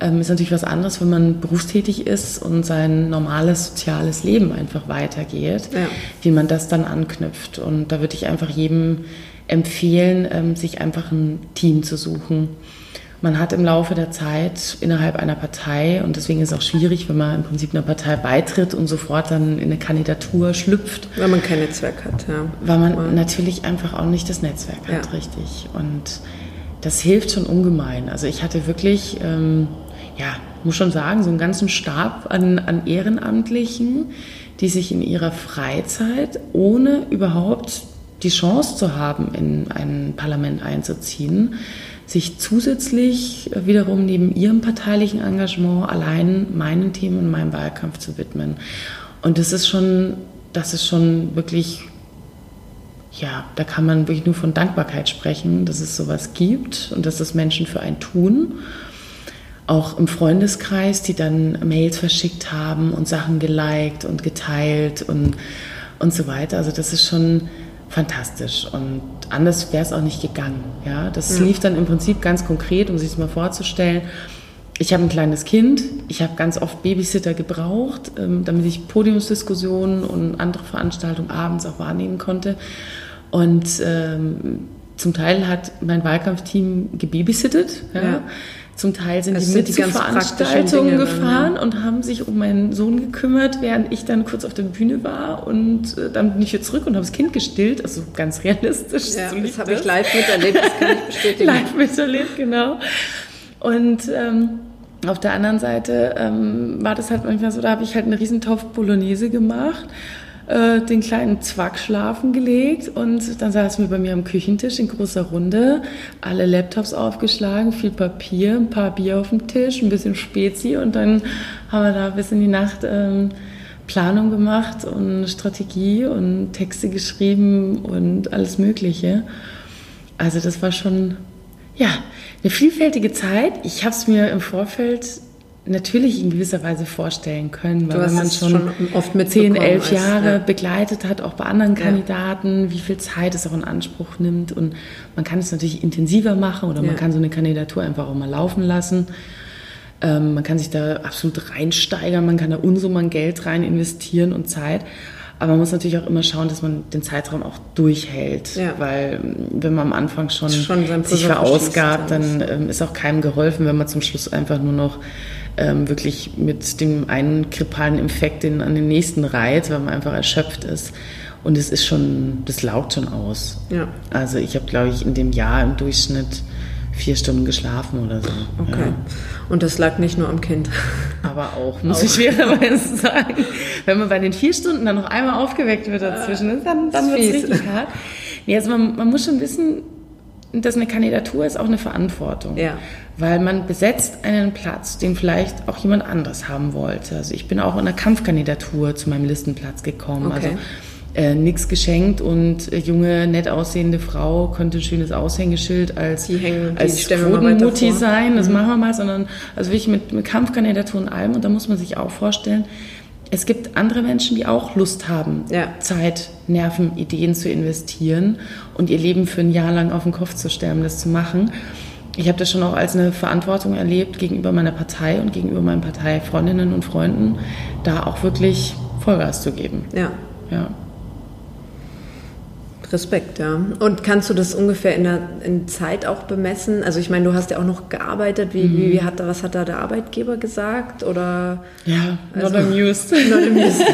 Ähm, ist natürlich was anderes, wenn man berufstätig ist und sein normales soziales Leben einfach weitergeht, ja. wie man das dann anknüpft. Und da würde ich einfach jedem empfehlen, ähm, sich einfach ein Team zu suchen. Man hat im Laufe der Zeit innerhalb einer Partei, und deswegen ist es auch schwierig, wenn man im Prinzip einer Partei beitritt und sofort dann in eine Kandidatur schlüpft. Weil man kein Netzwerk hat, ja. Weil man ja. natürlich einfach auch nicht das Netzwerk hat, richtig. Und das hilft schon ungemein. Also ich hatte wirklich ähm, ja, muss schon sagen, so einen ganzen Stab an, an Ehrenamtlichen, die sich in ihrer Freizeit, ohne überhaupt die Chance zu haben, in ein Parlament einzuziehen, sich zusätzlich wiederum neben ihrem parteilichen Engagement allein meinen Themen und meinem Wahlkampf zu widmen. Und das ist schon, das ist schon wirklich, ja, da kann man wirklich nur von Dankbarkeit sprechen, dass es sowas gibt und dass das Menschen für einen tun auch im Freundeskreis, die dann Mails verschickt haben und Sachen geliked und geteilt und, und so weiter. Also das ist schon fantastisch und anders wäre es auch nicht gegangen. Ja, das ja. lief dann im Prinzip ganz konkret, um sich es mal vorzustellen. Ich habe ein kleines Kind, ich habe ganz oft Babysitter gebraucht, ähm, damit ich Podiumsdiskussionen und andere Veranstaltungen abends auch wahrnehmen konnte. Und ähm, zum Teil hat mein Wahlkampfteam gebabysittet. Ja. ja. Zum Teil sind also die mit die zu Veranstaltungen gefahren dann, ja. und haben sich um meinen Sohn gekümmert, während ich dann kurz auf der Bühne war und äh, dann bin ich wieder zurück und habe das Kind gestillt, also ganz realistisch. Ja, so das habe ich live miterlebt, das kann ich bestätigen. live miterlebt, genau. Und ähm, auf der anderen Seite ähm, war das halt manchmal so, da habe ich halt einen Riesentopf Bolognese gemacht äh, den kleinen Zwack schlafen gelegt und dann saßen wir bei mir am Küchentisch in großer Runde, alle Laptops aufgeschlagen, viel Papier, ein paar Bier auf dem Tisch, ein bisschen Spezi und dann haben wir da bis in die Nacht ähm, Planung gemacht und Strategie und Texte geschrieben und alles Mögliche. Also das war schon, ja, eine vielfältige Zeit. Ich habe es mir im Vorfeld natürlich in gewisser Weise vorstellen können, weil wenn man schon, schon oft mit 10, 11 Jahre ja. begleitet hat, auch bei anderen Kandidaten, ja. wie viel Zeit es auch in Anspruch nimmt und man kann es natürlich intensiver machen oder ja. man kann so eine Kandidatur einfach auch mal laufen lassen. Ähm, man kann sich da absolut reinsteigern, man kann da Unsummen Geld rein investieren und Zeit. Aber man muss natürlich auch immer schauen, dass man den Zeitraum auch durchhält. Ja. Weil wenn man am Anfang schon, schon sich verausgabt, dann ähm, ist auch keinem geholfen, wenn man zum Schluss einfach nur noch ähm, wirklich mit dem einen grippalen Infekt den, an den nächsten reiht, weil man einfach erschöpft ist. Und es ist schon, das laugt schon aus. Ja. Also ich habe, glaube ich, in dem Jahr im Durchschnitt vier Stunden geschlafen oder so. Okay. Ja. Und das lag nicht nur am Kind. Aber auch, muss auch. ich fairerweise sagen. Wenn man bei den vier Stunden dann noch einmal aufgeweckt wird dazwischen, dann, dann wird es richtig hart. Nee, also man, man muss schon wissen, dass eine Kandidatur ist auch eine Verantwortung. Ja. Weil man besetzt einen Platz, den vielleicht auch jemand anderes haben wollte. Also ich bin auch in einer Kampfkandidatur zu meinem Listenplatz gekommen. Okay. Also äh, nichts geschenkt und äh, junge, nett aussehende Frau konnte ein schönes Aushängeschild als, die hängen, als Quotenmutti sein, das mhm. machen wir mal, sondern also wirklich mit, mit Kampfkandidatur und allem. Und da muss man sich auch vorstellen, es gibt andere Menschen, die auch Lust haben, ja. Zeit, Nerven, Ideen zu investieren und ihr Leben für ein Jahr lang auf den Kopf zu stellen, das zu machen. Ich habe das schon auch als eine Verantwortung erlebt gegenüber meiner Partei und gegenüber meinen Parteifreundinnen und Freunden, da auch wirklich Vollgas zu geben. Ja. ja. Respekt, ja. Und kannst du das ungefähr in der in Zeit auch bemessen? Also ich meine, du hast ja auch noch gearbeitet. Wie, mhm. wie hat, was hat da der Arbeitgeber gesagt? Oder, ja, also, not amused. not amused.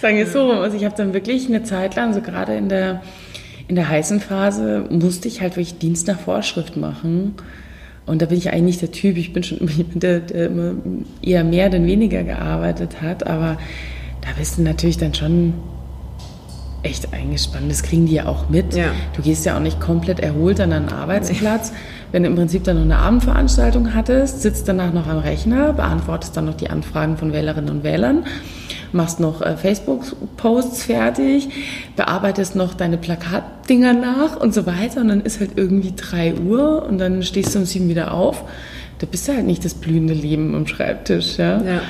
Sagen wir so, also ich habe dann wirklich eine Zeit lang, so gerade in der, in der heißen Phase, musste ich halt wirklich Dienst nach Vorschrift machen. Und da bin ich eigentlich nicht der Typ. Ich bin schon immer jemand, der, der immer eher mehr denn weniger gearbeitet hat. Aber da bist du natürlich dann schon echt eingespannt. Das kriegen die ja auch mit. Ja. Du gehst ja auch nicht komplett erholt an einen Arbeitsplatz. Nee. Wenn du im Prinzip dann noch eine Abendveranstaltung hattest, sitzt danach noch am Rechner, beantwortest dann noch die Anfragen von Wählerinnen und Wählern, machst noch äh, Facebook-Posts fertig, bearbeitest noch deine Plakatdinger nach und so weiter. Und dann ist halt irgendwie drei Uhr und dann stehst du um sieben wieder auf. Da bist du halt nicht das blühende Leben am Schreibtisch. Ja. ja.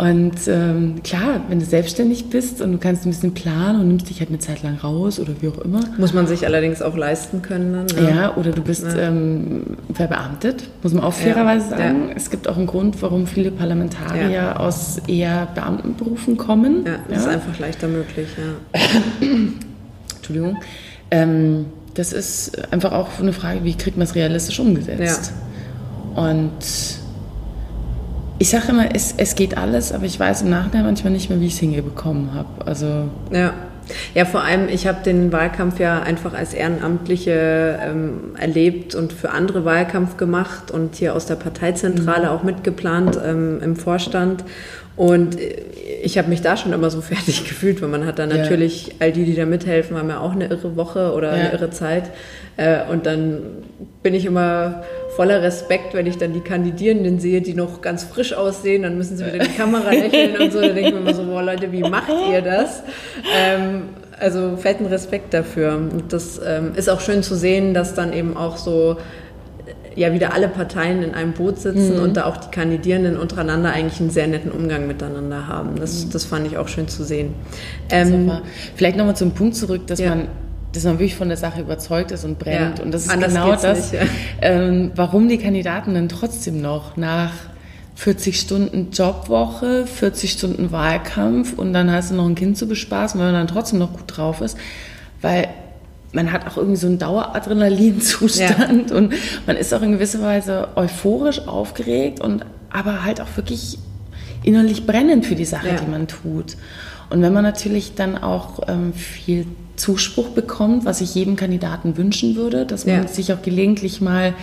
Und ähm, klar, wenn du selbstständig bist und du kannst ein bisschen planen und nimmst dich halt eine Zeit lang raus oder wie auch immer. Muss man sich allerdings auch leisten können dann. Ja, ja oder du bist ja. ähm, verbeamtet, muss man auch fairerweise ja. sagen. Es gibt auch einen Grund, warum viele Parlamentarier aus eher Beamtenberufen kommen. Ja, das ist einfach leichter möglich, ja. Entschuldigung. Ähm, das ist einfach auch eine Frage, wie kriegt man es realistisch umgesetzt? Und ich sage immer, es, es geht alles, aber ich weiß im Nachhinein manchmal nicht mehr, wie ich es hingebekommen habe. Also ja. Ja, vor allem, ich habe den Wahlkampf ja einfach als Ehrenamtliche ähm, erlebt und für andere Wahlkampf gemacht und hier aus der Parteizentrale mhm. auch mitgeplant ähm, im Vorstand. Und ich habe mich da schon immer so fertig gefühlt, weil man hat dann natürlich, ja. all die, die da mithelfen, haben ja auch eine irre Woche oder ja. eine irre Zeit. Äh, und dann bin ich immer voller Respekt, wenn ich dann die Kandidierenden sehe, die noch ganz frisch aussehen, dann müssen sie wieder in die Kamera lächeln und so. Da denke ich mir immer so, boah Leute, wie macht ihr das? Ähm, also fetten Respekt dafür. Und das ähm, ist auch schön zu sehen, dass dann eben auch so ja wieder alle Parteien in einem Boot sitzen mhm. und da auch die Kandidierenden untereinander eigentlich einen sehr netten Umgang miteinander haben. Das, mhm. das fand ich auch schön zu sehen. Ähm, Vielleicht nochmal zum Punkt zurück, dass ja. man dass man wirklich von der Sache überzeugt ist und brennt. Ja, und das ist genau das, nicht, ja. ähm, warum die Kandidaten dann trotzdem noch nach 40 Stunden Jobwoche, 40 Stunden Wahlkampf und dann hast du noch ein Kind zu bespaßen, weil man dann trotzdem noch gut drauf ist, weil man hat auch irgendwie so einen Daueradrenalinzustand ja. und man ist auch in gewisser Weise euphorisch aufgeregt und aber halt auch wirklich innerlich brennend für die Sache, ja. die man tut. Und wenn man natürlich dann auch ähm, viel Zuspruch bekommt, was ich jedem Kandidaten wünschen würde, dass man ja. sich auch gelegentlich mal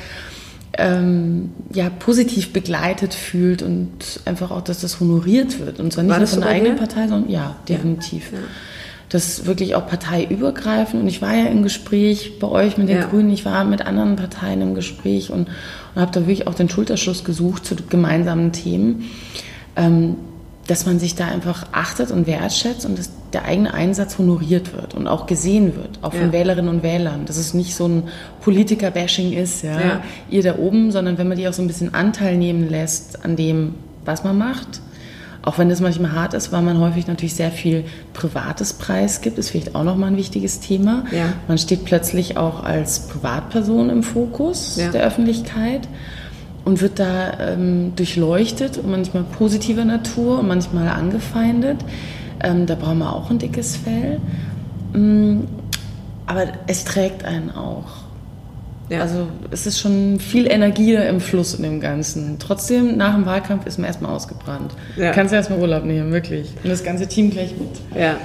ähm, ja, positiv begleitet fühlt und einfach auch, dass das honoriert wird. Und zwar nicht nur von der eigenen Partei, sondern ja, definitiv. Ja. Das wirklich auch parteiübergreifend. Und ich war ja im Gespräch bei euch mit den ja. Grünen, ich war mit anderen Parteien im Gespräch und, und habe da wirklich auch den Schulterschluss gesucht zu gemeinsamen Themen. Ähm, dass man sich da einfach achtet und wertschätzt und dass der eigene Einsatz honoriert wird und auch gesehen wird, auch von ja. Wählerinnen und Wählern. Dass es nicht so ein Politiker-Bashing ist, ja, ja, ihr da oben, sondern wenn man die auch so ein bisschen Anteil nehmen lässt an dem, was man macht. Auch wenn das manchmal hart ist, weil man häufig natürlich sehr viel privates Preis gibt, ist vielleicht auch nochmal ein wichtiges Thema. Ja. Man steht plötzlich auch als Privatperson im Fokus der Öffentlichkeit und wird da ähm, durchleuchtet und manchmal positiver Natur und manchmal angefeindet. Ähm, da brauchen wir auch ein dickes Fell. Mm, aber es trägt einen auch. Ja. Also es ist schon viel Energie im Fluss in dem Ganzen. Trotzdem, nach dem Wahlkampf ist man erstmal ausgebrannt. Ja. Kannst du erstmal Urlaub nehmen, wirklich. Und das ganze Team gleich mit. Ja.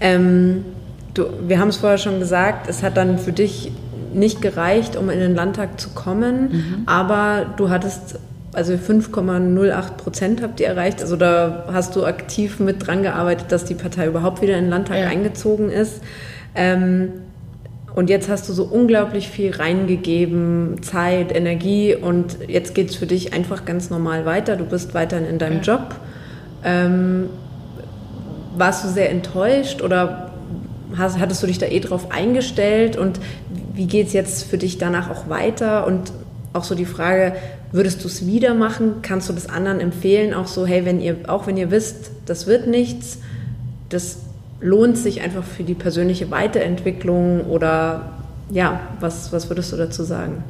Ähm, du, wir haben es vorher schon gesagt, es hat dann für dich nicht gereicht, um in den Landtag zu kommen, mhm. aber du hattest also 5,08 Prozent habt ihr erreicht. Also da hast du aktiv mit dran gearbeitet, dass die Partei überhaupt wieder in den Landtag ja. eingezogen ist. Ähm, und jetzt hast du so unglaublich viel reingegeben, Zeit, Energie und jetzt geht es für dich einfach ganz normal weiter. Du bist weiterhin in deinem ja. Job. Ähm, warst du sehr enttäuscht oder hast, hattest du dich da eh drauf eingestellt und wie geht es jetzt für dich danach auch weiter? Und auch so die Frage, würdest du es wieder machen? Kannst du das anderen empfehlen? Auch so, hey, wenn ihr, auch wenn ihr wisst, das wird nichts, das lohnt sich einfach für die persönliche Weiterentwicklung oder ja, was, was würdest du dazu sagen?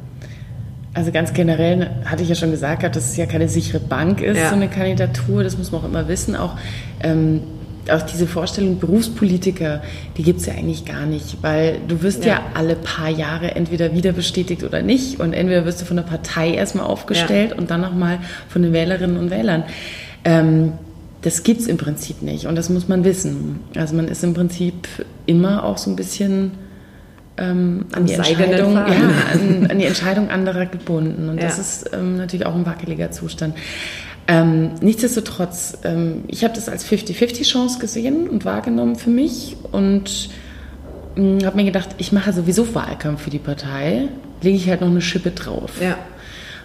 Also ganz generell hatte ich ja schon gesagt, dass es ja keine sichere Bank ist, ja. so eine Kandidatur. Das muss man auch immer wissen. Auch, ähm, auch diese Vorstellung Berufspolitiker, die gibt es ja eigentlich gar nicht, weil du wirst ja. ja. alle paar Jahre entweder wieder bestätigt oder nicht. Und entweder wirst du von der Partei erstmal aufgestellt ja. und dann nochmal von den Wählerinnen und Wählern. Ähm, das gibt es im Prinzip nicht und das muss man wissen. Also man ist im Prinzip immer auch so ein bisschen ähm, an, die Entscheidung, ja, an, an, die Entscheidung anderer gebunden und ja. das ist ähm, natürlich auch ein wackeliger Zustand. Ähm, nichtsdestotrotz, ähm, ich habe das als 50-50 Chance gesehen und wahrgenommen für mich und hm, habe mir gedacht, ich mache sowieso Wahlkampf für die Partei, lege ich halt noch eine Schippe drauf. Ja.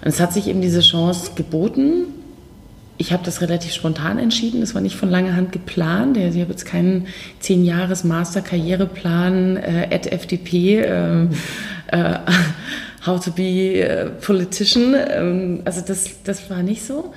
Und es hat sich eben diese Chance geboten ich habe das relativ spontan entschieden. Das war nicht von langer Hand geplant. Ich habe jetzt keinen zehn Jahres Master Karriereplan äh, at FDP. Äh, äh, how to be a politician. Ähm, also das, das war nicht so.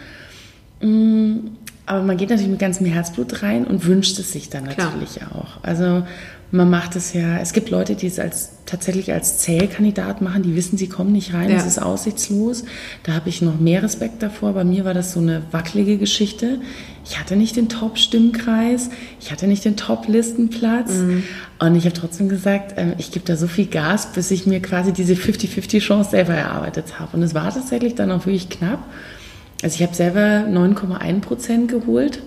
Aber man geht natürlich mit ganzem Herzblut rein und wünscht es sich dann natürlich Klar. auch. Also man macht es ja, es gibt Leute, die es als, tatsächlich als Zählkandidat machen, die wissen, sie kommen nicht rein, ja. es ist aussichtslos. Da habe ich noch mehr Respekt davor. Bei mir war das so eine wackelige Geschichte. Ich hatte nicht den Top-Stimmkreis, ich hatte nicht den Top-Listenplatz. Mhm. Und ich habe trotzdem gesagt, ähm, ich gebe da so viel Gas, bis ich mir quasi diese 50-50-Chance selber erarbeitet habe. Und es war tatsächlich dann auch wirklich knapp. Also ich habe selber 9,1 Prozent geholt,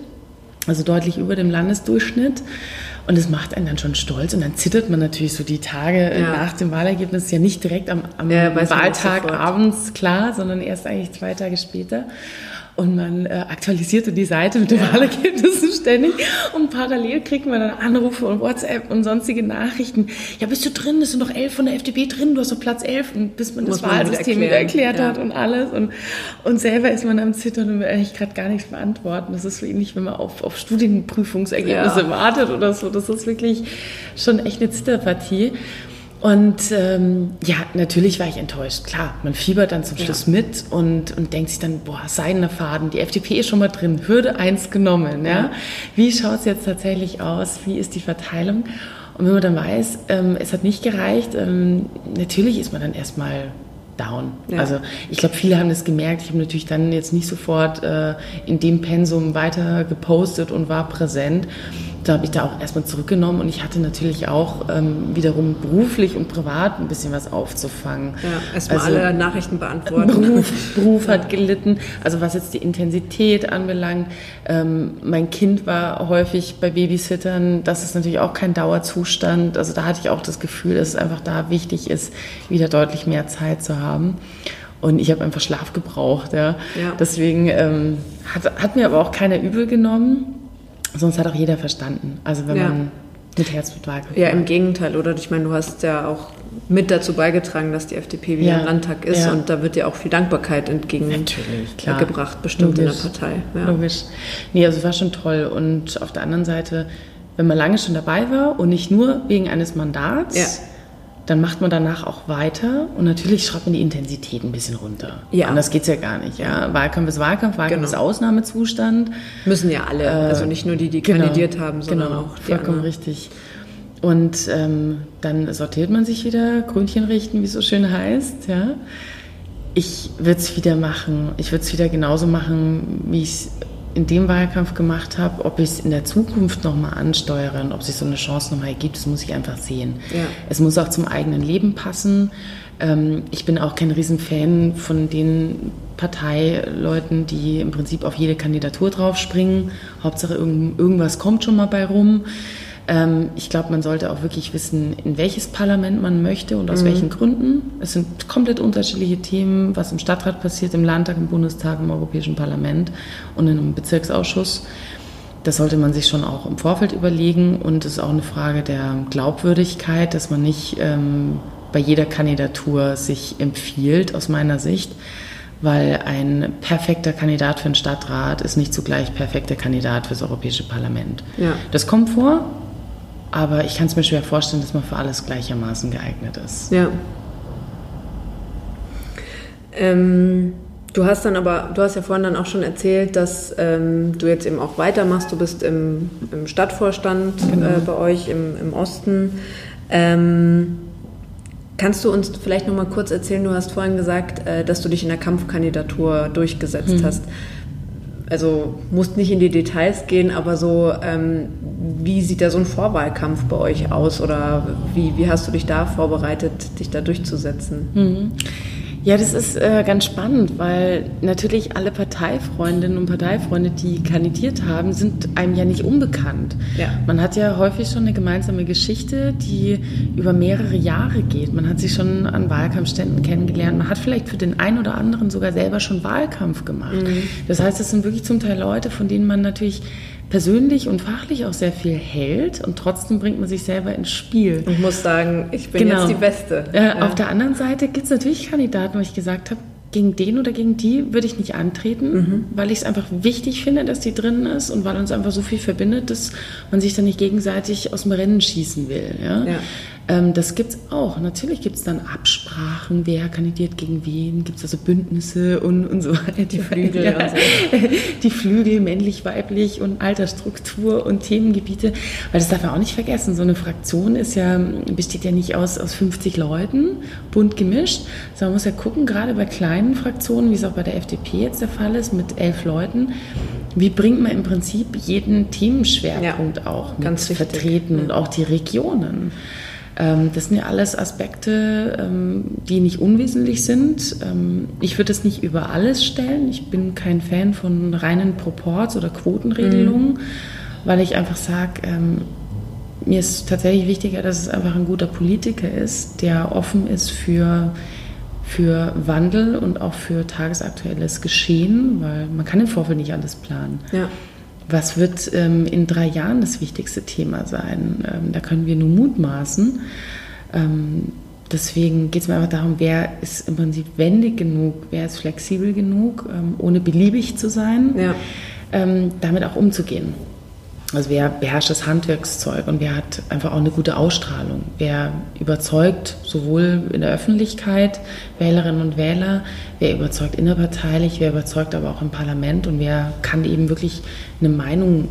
also deutlich über dem Landesdurchschnitt. Und es macht einen dann schon stolz und dann zittert man natürlich so die Tage äh, ja. nach dem Wahlergebnis ja nicht direkt am, am ja, Wahltag abends klar, sondern erst eigentlich zwei Tage später. Und man äh, aktualisierte die Seite mit den ja. Wahlergebnissen ständig. Und parallel kriegt man dann Anrufe und WhatsApp und sonstige Nachrichten. Ja, bist du drin? Es sind noch elf von der FDP drin. Du hast doch Platz elf. Und bis man Muss das Wahlsystem wieder erklärt ja. hat und alles. Und, und selber ist man am Zittern und will eigentlich gerade gar nichts beantworten. Das ist so ähnlich, wenn man auf, auf Studienprüfungsergebnisse ja. wartet oder so. Das ist wirklich schon echt eine Zitterpartie. Und ähm, ja, natürlich war ich enttäuscht. Klar, man fiebert dann zum Schluss ja. mit und, und denkt sich dann, boah, seidener Faden, die FDP ist schon mal drin, Hürde eins genommen. Ja? ja. Wie schaut es jetzt tatsächlich aus? Wie ist die Verteilung? Und wenn man dann weiß, ähm, es hat nicht gereicht, ähm, natürlich ist man dann erstmal down. Ja. Also ich glaube, viele haben das gemerkt. Ich habe natürlich dann jetzt nicht sofort äh, in dem Pensum weiter gepostet und war präsent da habe ich da auch erstmal zurückgenommen und ich hatte natürlich auch ähm, wiederum beruflich und privat ein bisschen was aufzufangen. Ja, erstmal also, alle Nachrichten beantworten. Beruf, Beruf hat gelitten, also was jetzt die Intensität anbelangt. Ähm, mein Kind war häufig bei Babysittern, das ist natürlich auch kein Dauerzustand. Also da hatte ich auch das Gefühl, dass es einfach da wichtig ist, wieder deutlich mehr Zeit zu haben. Und ich habe einfach Schlaf gebraucht. Ja. ja. Deswegen ähm, hat, hat mir aber auch keiner übel genommen. Sonst hat auch jeder verstanden. Also wenn ja. man mit Herzblut wahlgebracht Ja, im Gegenteil, oder? Ich meine, du hast ja auch mit dazu beigetragen, dass die FDP wieder ja. im Landtag ist ja. und da wird ja auch viel Dankbarkeit entgegengebracht, bestimmt Logisch. in der Partei. Ja. Logisch. Nee, also es war schon toll. Und auf der anderen Seite, wenn man lange schon dabei war und nicht nur wegen eines Mandats, dann macht man danach auch weiter und natürlich schraubt man die Intensität ein bisschen runter. Ja. Anders geht es ja gar nicht. Ja? Wahlkampf ist Wahlkampf, Wahlkampf genau. ist Ausnahmezustand. Müssen ja alle, äh, also nicht nur die, die genau, kandidiert haben, sondern genau, auch die Vollkommen anderen. richtig. Und ähm, dann sortiert man sich wieder, Grünchen richten, wie es so schön heißt. Ja? Ich würde es wieder machen. Ich würde es wieder genauso machen, wie ich es in dem Wahlkampf gemacht habe, ob ich es in der Zukunft nochmal ansteuere und ob sich so eine Chance nochmal ergibt, das muss ich einfach sehen. Ja. Es muss auch zum eigenen Leben passen. Ähm, ich bin auch kein Riesenfan von den Parteileuten, die im Prinzip auf jede Kandidatur draufspringen. Hauptsache irgendwas kommt schon mal bei rum. Ähm, ich glaube, man sollte auch wirklich wissen, in welches Parlament man möchte und aus mhm. welchen Gründen. Es sind komplett unterschiedliche Themen, was im Stadtrat passiert, im Landtag, im Bundestag, im Europäischen Parlament und in einem Bezirksausschuss. Das sollte man sich schon auch im Vorfeld überlegen und es ist auch eine Frage der Glaubwürdigkeit, dass man nicht ähm, bei jeder Kandidatur sich empfiehlt, aus meiner Sicht, weil ein perfekter Kandidat für den Stadtrat ist nicht zugleich perfekter Kandidat fürs Europäische Parlament. Ja. Das kommt vor, aber ich kann es mir schwer vorstellen, dass man für alles gleichermaßen geeignet ist. Ja. Ähm, du hast dann aber, du hast ja vorhin dann auch schon erzählt, dass ähm, du jetzt eben auch weitermachst. Du bist im, im Stadtvorstand genau. äh, bei euch im, im Osten. Ähm, Kannst du uns vielleicht noch mal kurz erzählen, du hast vorhin gesagt, äh, dass du dich in der Kampfkandidatur durchgesetzt mhm. hast. Also musst nicht in die Details gehen, aber so, ähm, wie sieht da so ein Vorwahlkampf bei euch aus oder wie, wie hast du dich da vorbereitet, dich da durchzusetzen? Mhm. Ja, das ist äh, ganz spannend, weil natürlich alle Parteifreundinnen und Parteifreunde, die kandidiert haben, sind einem ja nicht unbekannt. Ja. Man hat ja häufig schon eine gemeinsame Geschichte, die über mehrere Jahre geht. Man hat sich schon an Wahlkampfständen kennengelernt. Man hat vielleicht für den einen oder anderen sogar selber schon Wahlkampf gemacht. Mhm. Das heißt, es sind wirklich zum Teil Leute, von denen man natürlich persönlich und fachlich auch sehr viel hält und trotzdem bringt man sich selber ins Spiel. Und muss sagen, ich bin genau. jetzt die Beste. Äh, ja. Auf der anderen Seite gibt es natürlich Kandidaten, wo ich gesagt habe, gegen den oder gegen die würde ich nicht antreten, mhm. weil ich es einfach wichtig finde, dass die drin ist und weil uns einfach so viel verbindet, dass man sich dann nicht gegenseitig aus dem Rennen schießen will. Ja? ja. Ähm, das gibt es auch. Natürlich gibt es dann Absprachen, wer kandidiert gegen wen, gibt es also Bündnisse und, und so weiter. Die Flügel, ja. so. die Flügel, männlich, weiblich und Altersstruktur und Themengebiete. Weil das darf man auch nicht vergessen. So eine Fraktion ist ja, besteht ja nicht aus, aus 50 Leuten, bunt gemischt, sondern man muss ja gucken, gerade bei kleinen Fraktionen, wie es auch bei der FDP jetzt der Fall ist, mit elf Leuten, wie bringt man im Prinzip jeden Themenschwerpunkt ja, auch mit ganz vertreten und auch die Regionen. Ähm, das sind ja alles Aspekte, ähm, die nicht unwesentlich sind. Ähm, ich würde es nicht über alles stellen. Ich bin kein Fan von reinen Proports oder Quotenregelungen, mhm. weil ich einfach sage, mir ist tatsächlich wichtiger, dass es einfach ein guter Politiker ist, der offen ist für, für Wandel und auch für tagesaktuelles Geschehen, weil man kann im Vorfeld nicht alles planen. Ja. Was wird ähm, in drei Jahren das wichtigste Thema sein? Ähm, da können wir nur mutmaßen. Ähm, deswegen geht es mir einfach darum, wer ist im Prinzip wendig genug, wer ist flexibel genug, ähm, ohne beliebig zu sein, ja. Ähm, damit auch umzugehen. Also wer beherrscht das Handwerkszeug und wer hat einfach auch eine gute Ausstrahlung. Wer überzeugt sowohl in der Öffentlichkeit Wählerinnen und Wähler, wer überzeugt innerparteilich, wer überzeugt aber auch im Parlament und wer kann eben wirklich eine Meinung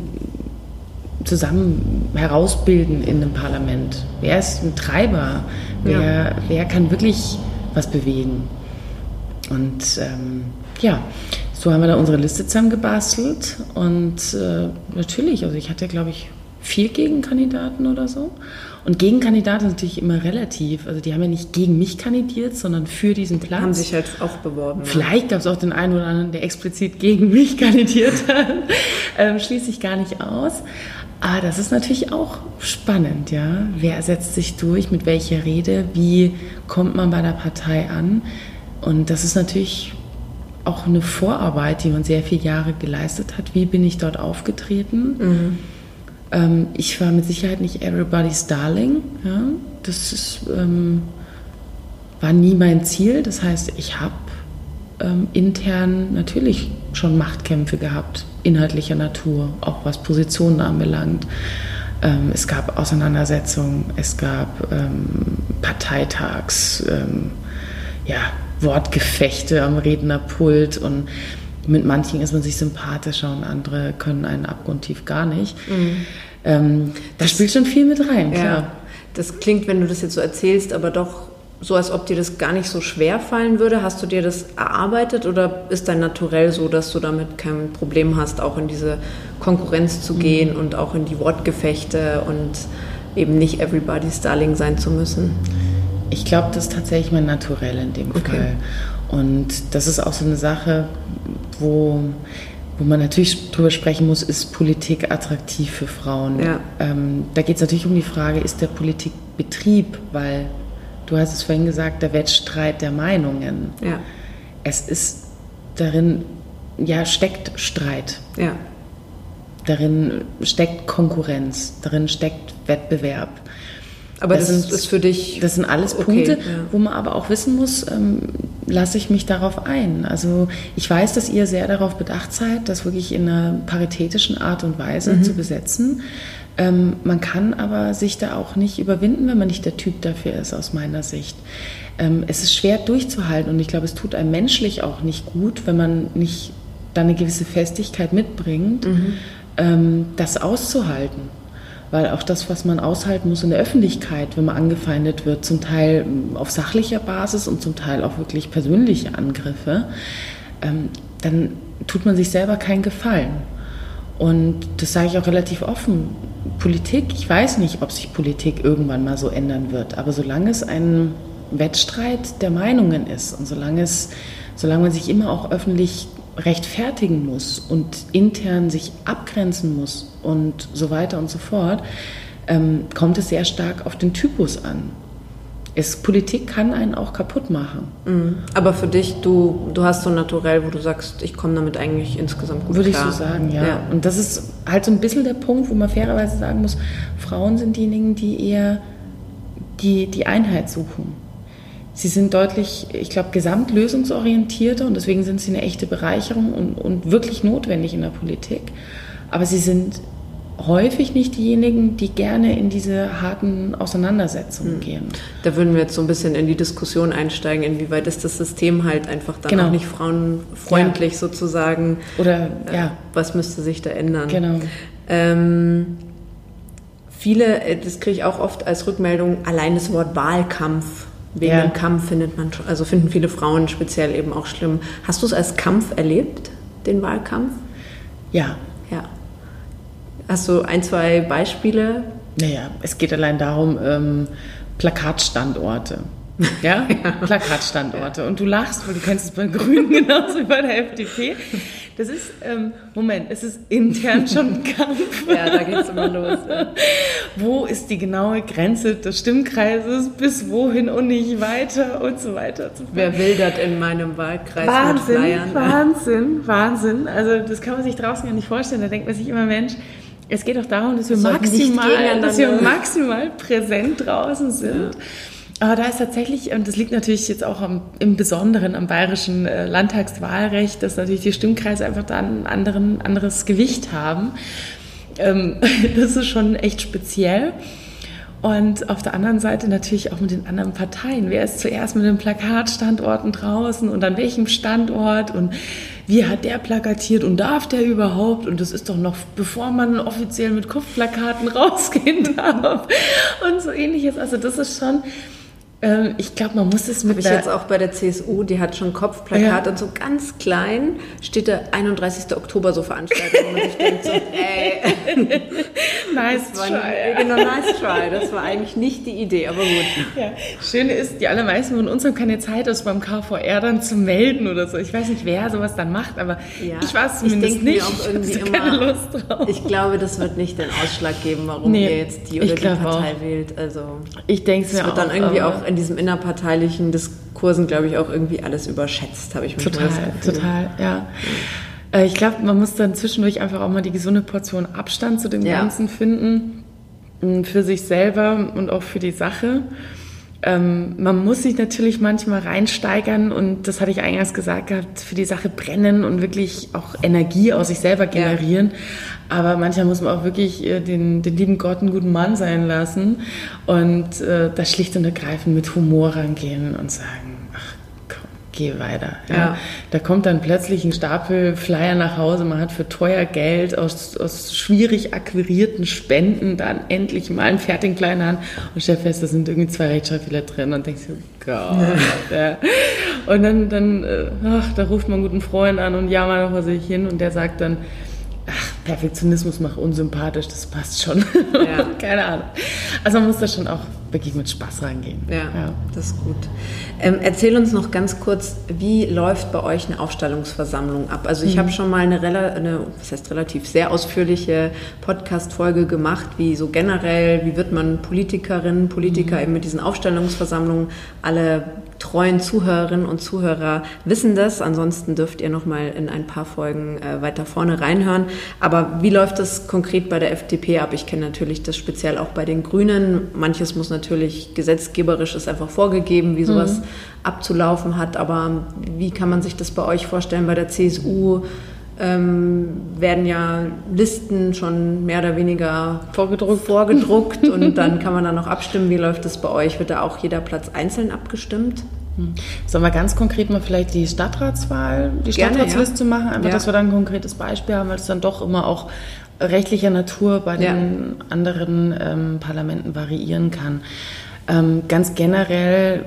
zusammen herausbilden in einem Parlament. Wer ist ein Treiber? Wer, ja. wer kann wirklich was bewegen? Und ähm, ja, so haben wir da unsere Liste zusammengebastelt und äh, natürlich, also ich hatte, glaube ich, vier Gegenkandidaten oder so. Und Gegenkandidaten sind natürlich immer relativ. Also die haben ja nicht gegen mich kandidiert, sondern für diesen Platz. Die haben sich halt auch beworben. Vielleicht gab es auch den einen oder anderen, der explizit gegen mich kandidiert hat. ähm, schließe ich gar nicht aus. Aber das ist natürlich auch spannend, ja. Wer setzt sich durch, mit welcher Rede, wie kommt man bei der Partei an? Und das ist natürlich auch eine Vorarbeit, die man sehr viele Jahre geleistet hat. Wie bin ich dort aufgetreten? Mhm. Ähm, ich war mit Sicherheit nicht everybody's darling. Ja? Das ist, ähm, war nie mein Ziel. Das heißt, ich habe ähm, intern natürlich schon Machtkämpfe gehabt, inhaltlicher Natur, auch was Positionen anbelangt. Ähm, es gab Auseinandersetzungen, es gab ähm, Parteitags, ähm, ja, Wortgefechte am Rednerpult und mit manchen ist man sich sympathischer und andere können einen abgrundtief gar nicht. Mhm. Ähm, da spielt schon viel mit rein, klar. Ja, das klingt, wenn du das jetzt so erzählst, aber doch so, als ob dir das gar nicht so schwer fallen würde? Hast du dir das erarbeitet oder ist dein Naturell so, dass du damit kein Problem hast, auch in diese Konkurrenz zu gehen mhm. und auch in die Wortgefechte und eben nicht everybody's Darling sein zu müssen? Ich glaube, das ist tatsächlich mein Naturell in dem okay. Fall. Und das ist auch so eine Sache, wo, wo man natürlich drüber sprechen muss, ist Politik attraktiv für Frauen? Ja. Ähm, da geht es natürlich um die Frage, ist der Politikbetrieb, weil du hast es vorhin gesagt, der Wettstreit der Meinungen. Ja. Es ist darin, ja, steckt Streit. Ja. Darin steckt Konkurrenz, darin steckt Wettbewerb. Aber das, das sind, ist für dich. Das sind alles okay, Punkte, ja. wo man aber auch wissen muss, ähm, lasse ich mich darauf ein. Also ich weiß, dass ihr sehr darauf bedacht seid, das wirklich in einer paritätischen Art und Weise mhm. zu besetzen. Ähm, man kann aber sich da auch nicht überwinden, wenn man nicht der Typ dafür ist, aus meiner Sicht. Ähm, es ist schwer durchzuhalten und ich glaube, es tut einem menschlich auch nicht gut, wenn man nicht da eine gewisse Festigkeit mitbringt, mhm. ähm, das auszuhalten weil auch das, was man aushalten muss in der Öffentlichkeit, wenn man angefeindet wird, zum Teil auf sachlicher Basis und zum Teil auch wirklich persönliche Angriffe, ähm, dann tut man sich selber keinen Gefallen. Und das sage ich auch relativ offen. Politik, ich weiß nicht, ob sich Politik irgendwann mal so ändern wird, aber solange es ein Wettstreit der Meinungen ist und solange, es, solange man sich immer auch öffentlich rechtfertigen muss und intern sich abgrenzen muss und so weiter und so fort, ähm, kommt es sehr stark auf den Typus an. Es, Politik kann einen auch kaputt machen. Mhm. Aber für dich, du, du hast so ein Naturell, wo du sagst, ich komme damit eigentlich insgesamt gut Würde klar. Würde ich so sagen, ja. ja. Und das ist halt so ein bisschen der Punkt, wo man fairerweise sagen muss, Frauen sind diejenigen, die eher die, die Einheit suchen. Sie sind deutlich, ich glaube, gesamtlösungsorientierter und deswegen sind sie eine echte Bereicherung und, und wirklich notwendig in der Politik. Aber sie sind häufig nicht diejenigen, die gerne in diese harten Auseinandersetzungen mhm. gehen. Da würden wir jetzt so ein bisschen in die Diskussion einsteigen, inwieweit ist das System halt einfach dann genau. auch nicht frauenfreundlich ja. sozusagen. Oder äh, ja. Was müsste sich da ändern? Genau. Ähm, viele, äh, das kriege ich auch oft als Rückmeldung, allein das Wort Wahlkampf Wegen ja. dem Kampf findet man, also finden viele Frauen speziell eben auch schlimm. Hast du es als Kampf erlebt, den Wahlkampf? Ja. Ja. Hast du ein, zwei Beispiele? Naja, es geht allein darum, ähm, Plakatstandorte. Ja? ja. Plakatstandorte. Und du lachst, weil du kennst es bei den Grünen genauso wie bei der FDP. Das ist, ähm, Moment, es ist intern schon ein Kampf. ja, da geht es immer los. Ja. Wo ist die genaue Grenze des Stimmkreises, bis wohin und nicht weiter und so weiter. Und so Wer will das in meinem Wahlkreis Wahnsinn, mit Flyern? Wahnsinn, Wahnsinn. Also das kann man sich draußen gar nicht vorstellen. Da denkt man sich immer, Mensch, es geht doch darum, dass wir, maximal, dass wir maximal präsent draußen sind. Ja. Aber da ist tatsächlich, und das liegt natürlich jetzt auch am, im Besonderen am bayerischen äh, Landtagswahlrecht, dass natürlich die Stimmkreise einfach da ein anderen, anderes Gewicht haben. Ähm, das ist schon echt speziell. Und auf der anderen Seite natürlich auch mit den anderen Parteien. Wer ist zuerst mit den Plakatstandorten draußen und an welchem Standort und wie hat der plakatiert und darf der überhaupt? Und das ist doch noch, bevor man offiziell mit Kupfplakaten rausgehen darf und so ähnliches. Also das ist schon, ähm, ich glaube, man muss es mit. Habe ich jetzt auch bei der CSU, die hat schon Kopfplakat ja. und so ganz klein steht der 31. Oktober so Veranstaltung. und ich denke so, ey. nice try. Nicht, genau, nice try. Das war eigentlich nicht die Idee, aber gut. Ja. Schöne ist, die allermeisten von uns haben keine Zeit, das beim KVR dann zu melden oder so. Ich weiß nicht, wer sowas dann macht, aber ja. ich weiß zumindest ich nicht. Mir auch irgendwie ich immer, Lust drauf. Ich glaube, das wird nicht den Ausschlag geben, warum nee, ihr jetzt die oder die Partei auch. wählt. Also, ich denke es mir wird dann irgendwie auch in diesem innerparteilichen Diskursen, glaube ich, auch irgendwie alles überschätzt, habe ich mich Total, total, ja. Äh, ich glaube, man muss dann zwischendurch einfach auch mal die gesunde Portion Abstand zu dem ja. Ganzen finden, mm, für sich selber und auch für die Sache. Ähm, man muss sich natürlich manchmal reinsteigern und das hatte ich eingangs gesagt gehabt, für die Sache brennen und wirklich auch Energie aus sich selber generieren. Ja. Aber manchmal muss man auch wirklich äh, den, den lieben Gott einen guten Mann sein lassen und äh, das schlicht und ergreifend mit Humor rangehen und sagen, geh weiter. Ja. ja. Da kommt dann plötzlich ein Stapel Flyer nach Hause. Man hat für teuer Geld aus, aus schwierig akquirierten Spenden dann endlich mal einen fertigen kleinen Hand und stellt fest, da sind irgendwie zwei Rechtschreibfehler drin und denkst du, Gott. Ja. Und dann, dann äh, ach, da ruft man einen guten Freund an und ja, mal noch vor sich hin und der sagt dann, ach, Perfektionismus macht unsympathisch, das passt schon. Ja. Keine Ahnung. Also man muss da schon auch wirklich mit Spaß reingehen. Ja, ja. das ist gut. Ähm, erzähl uns noch ganz kurz, wie läuft bei euch eine Aufstellungsversammlung ab? Also ich mhm. habe schon mal eine, eine, was heißt relativ sehr ausführliche Podcast-Folge gemacht, wie so generell, wie wird man Politikerin, Politiker mhm. eben mit diesen Aufstellungsversammlungen. Alle treuen Zuhörerinnen und Zuhörer wissen das. Ansonsten dürft ihr noch mal in ein paar Folgen äh, weiter vorne reinhören. Aber wie läuft das konkret bei der FDP ab? Ich kenne natürlich das speziell auch bei den Grünen. Manches muss natürlich gesetzgeberisch ist einfach vorgegeben, wie sowas mhm. abzulaufen hat. Aber wie kann man sich das bei euch vorstellen? Bei der CSU ähm, werden ja Listen schon mehr oder weniger vorgedruckt, vorgedruckt und dann kann man dann noch abstimmen. Wie läuft das bei euch? Wird da auch jeder Platz einzeln abgestimmt? Hm. Sollen wir ganz konkret mal vielleicht die Stadtratswahl, die Stadtratsliste ja. machen? Einfach, ja. dass wir dann ein konkretes Beispiel haben, weil es dann doch immer auch rechtlicher Natur bei den ja. anderen ähm, Parlamenten variieren kann. Ähm, ganz generell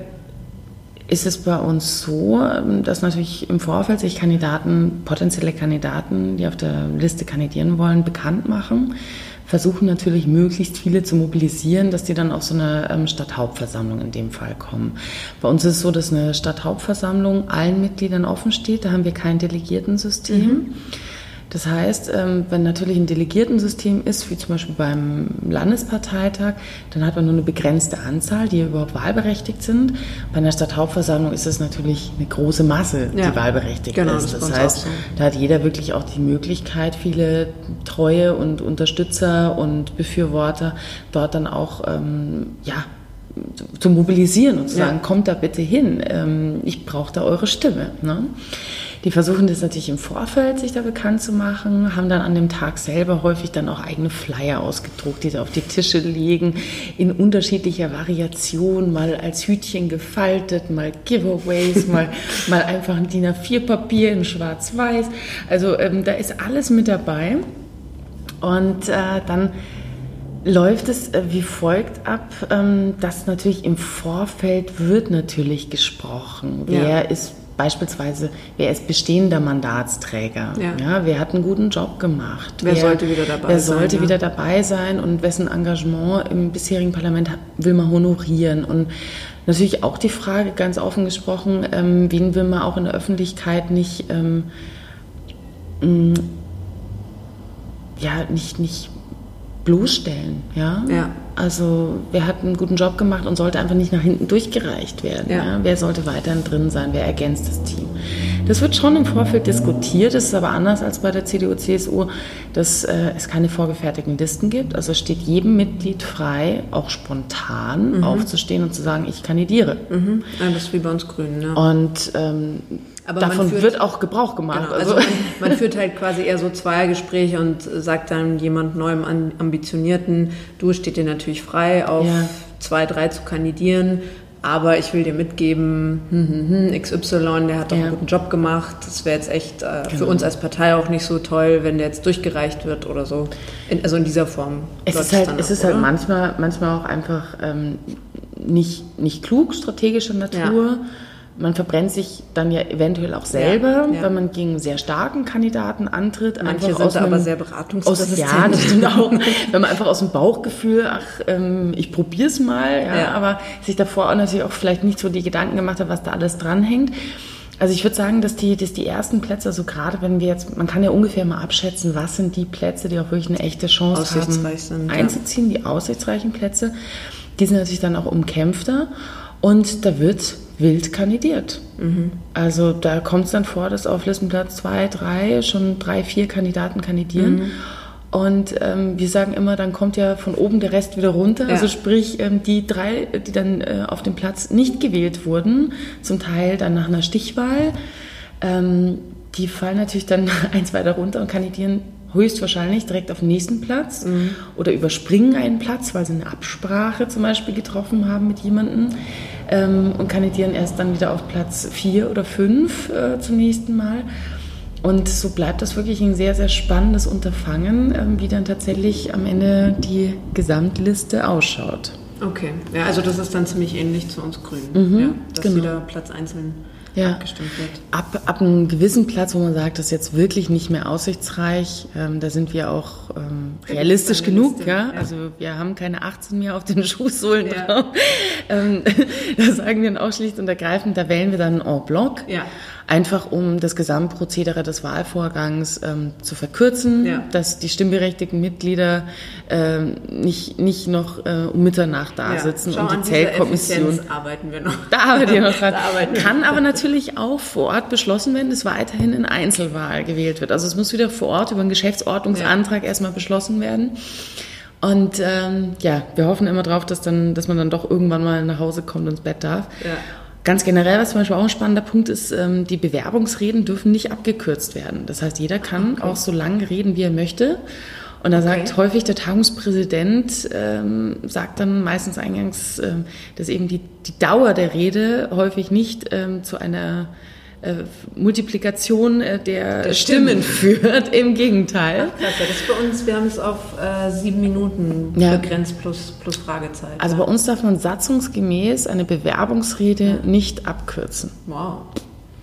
ist es bei uns so, ähm, dass natürlich im Vorfeld sich Kandidaten, potenzielle Kandidaten, die auf der Liste kandidieren wollen, bekannt machen, versuchen natürlich möglichst viele zu mobilisieren, dass die dann auf so eine ähm, Stadthauptversammlung in dem Fall kommen. Bei uns ist es so, dass eine Stadthauptversammlung allen Mitgliedern offen steht, da haben wir kein Delegiertensystem. Mhm. Das heißt, ähm, wenn natürlich ein Delegiertensystem ist, wie zum Beispiel beim Landesparteitag, dann hat man nur eine begrenzte Anzahl, die überhaupt wahlberechtigt sind. Bei einer Stadthauptversammlung ist es natürlich eine große Masse, die ja, wahlberechtigt genau, ist. Das, das heißt, so. da hat jeder wirklich auch die Möglichkeit, viele treue und Unterstützer und Befürworter dort dann auch ähm, ja, zu mobilisieren und zu sagen, kommt da bitte hin, ähm, ich brauche da eure Stimme. Ne? Die versuchen das natürlich im Vorfeld, sich da bekannt zu machen, haben dann an dem Tag selber häufig dann auch eigene Flyer ausgedruckt, die sie auf die Tische legen, in unterschiedlicher Variation, mal als Hütchen gefaltet, mal Giveaways, mal, mal einfach ein DIN A4-Papier in schwarz-weiß. Also ähm, da ist alles mit dabei. Und äh, dann läuft es äh, wie folgt ab, ähm, dass natürlich im Vorfeld wird natürlich gesprochen. Wer ja. ist beispielsweise, wer ist bestehender Mandatsträger? Ja. ja wer hat einen guten Job gemacht? Wer, wer sollte wieder dabei wer sein? Wer sollte ja. wieder dabei sein und wessen Engagement im bisherigen Parlament will man honorieren? Und natürlich auch die Frage, ganz offen gesprochen, ähm, wen will man auch in der Öffentlichkeit nicht, ähm, mm, ja, nicht, nicht bloßstellen. Ja? ja. Also wer hat einen guten Job gemacht und sollte einfach nicht nach hinten durchgereicht werden. Ja. ja? Wer sollte weiterhin drin sein? Wer ergänzt das Team? Das wird schon im Vorfeld diskutiert. Das ist aber anders als bei der CDU, CSU, dass äh, es keine vorgefertigten Listen gibt. Also steht jedem Mitglied frei, auch spontan mhm. aufzustehen und zu sagen, ich kandidiere. Mhm. Ja, das ist wie bei uns Grünen. Ne? Und ähm, aber Davon führt, wird auch Gebrauch gemacht. Genau, also, also man, man, führt halt quasi eher so Zweiergespräche und sagt dann jemand neuem Ambitionierten, du steht dir natürlich frei, auf ja. zwei, drei zu kandidieren, aber ich will dir mitgeben, hm, hm, hm, XY, der hat doch ja. einen guten Job gemacht. Das wäre jetzt echt äh, genau. für uns als Partei auch nicht so toll, wenn der jetzt durchgereicht wird oder so. In, also in dieser Form. Es ist halt, es ist halt manchmal, manchmal auch einfach ähm, nicht, nicht klug, strategischer Natur. Ja man verbrennt sich dann ja eventuell auch selber, ja, ja. wenn man gegen sehr starken Kandidaten antritt. Manche sind da aber sehr beratungsresistent. ja, das stimmt auch. wenn man einfach aus dem Bauchgefühl, ach, ähm, ich probier's mal, ja, ja, aber sich davor auch natürlich auch vielleicht nicht so die Gedanken gemacht hat, was da alles dranhängt. Also ich würde sagen, dass die, dass die ersten Plätze, also gerade wenn wir jetzt, man kann ja ungefähr mal abschätzen, was sind die Plätze, die auch wirklich eine echte Chance haben, sind, einzuziehen, die aussichtsreichen Plätze. Die sind natürlich dann auch umkämpfter und da wird wild kandidiert. Mhm. Also da kommt es dann vor, dass auf Listenplatz zwei, drei, schon drei, vier Kandidaten kandidieren. Mhm. Und ähm, wir sagen immer, dann kommt ja von oben der Rest wieder runter. Ja. Also sprich, ähm, die drei, die dann äh, auf dem Platz nicht gewählt wurden, zum Teil dann nach einer Stichwahl, ähm, die fallen natürlich dann eins weiter runter und kandidieren höchstwahrscheinlich direkt auf den nächsten Platz mhm. oder überspringen einen Platz, weil sie eine Absprache zum Beispiel getroffen haben mit jemandem. Ähm, und kandidieren erst dann wieder auf Platz vier oder fünf äh, zum nächsten Mal. Und so bleibt das wirklich ein sehr, sehr spannendes Unterfangen, ähm, wie dann tatsächlich am Ende die Gesamtliste ausschaut. Okay, ja, also das ist dann ziemlich ähnlich zu uns Grünen, Mhm, ja, dass genau. jeder Platz einzeln Ja. abgestimmt wird. Ab, ab einem gewissen Platz, wo man sagt, das ist jetzt wirklich nicht mehr aussichtsreich, ähm, da sind wir auch ähm, realistisch genug. Ja? ja. Also wir haben keine 18 mehr auf den Schuhsohlen Ja. drauf. Ähm, das sagen wir dann auch schlicht und ergreifend, da wählen wir dann en bloc. Ja. Einfach um das Gesamtprozedere des Wahlvorgangs ähm, zu verkürzen, Ja. dass die stimmberechtigten Mitglieder ähm, nicht, nicht noch äh, um Mitternacht da Ja, sitzen schau, und die. Effizienz arbeiten wir noch. Da arbeitet ihr noch dran. Arbeiten wir Kann aber natürlich auch vor Ort beschlossen werden, dass weiterhin in Einzelwahl gewählt wird. Also es muss wieder vor Ort über einen Geschäftsordnungsantrag erstmal beschlossen werden. Und ähm, ja, wir hoffen immer drauf, dass, dann, dass man dann doch irgendwann mal nach Hause kommt und ins Bett darf. Ja. Ganz generell, was zum Beispiel auch ein spannender Punkt ist, ähm, die Bewerbungsreden dürfen nicht abgekürzt werden. Das heißt, jeder kann auch so lange reden, wie er möchte. Und da sagt häufig der Tagungspräsident, ähm, sagt dann meistens eingangs, ähm, dass eben die, die Dauer der Rede häufig nicht ähm, zu einer äh, Multiplikation äh, der, Der Stimmen Stimmen. führt. Im Gegenteil. Klasse, das ist bei uns, wir haben es auf äh, sieben Minuten Ja. begrenzt plus, plus Fragezeit. Also bei uns darf man satzungsgemäß eine Bewerbungsrede nicht abkürzen. wow.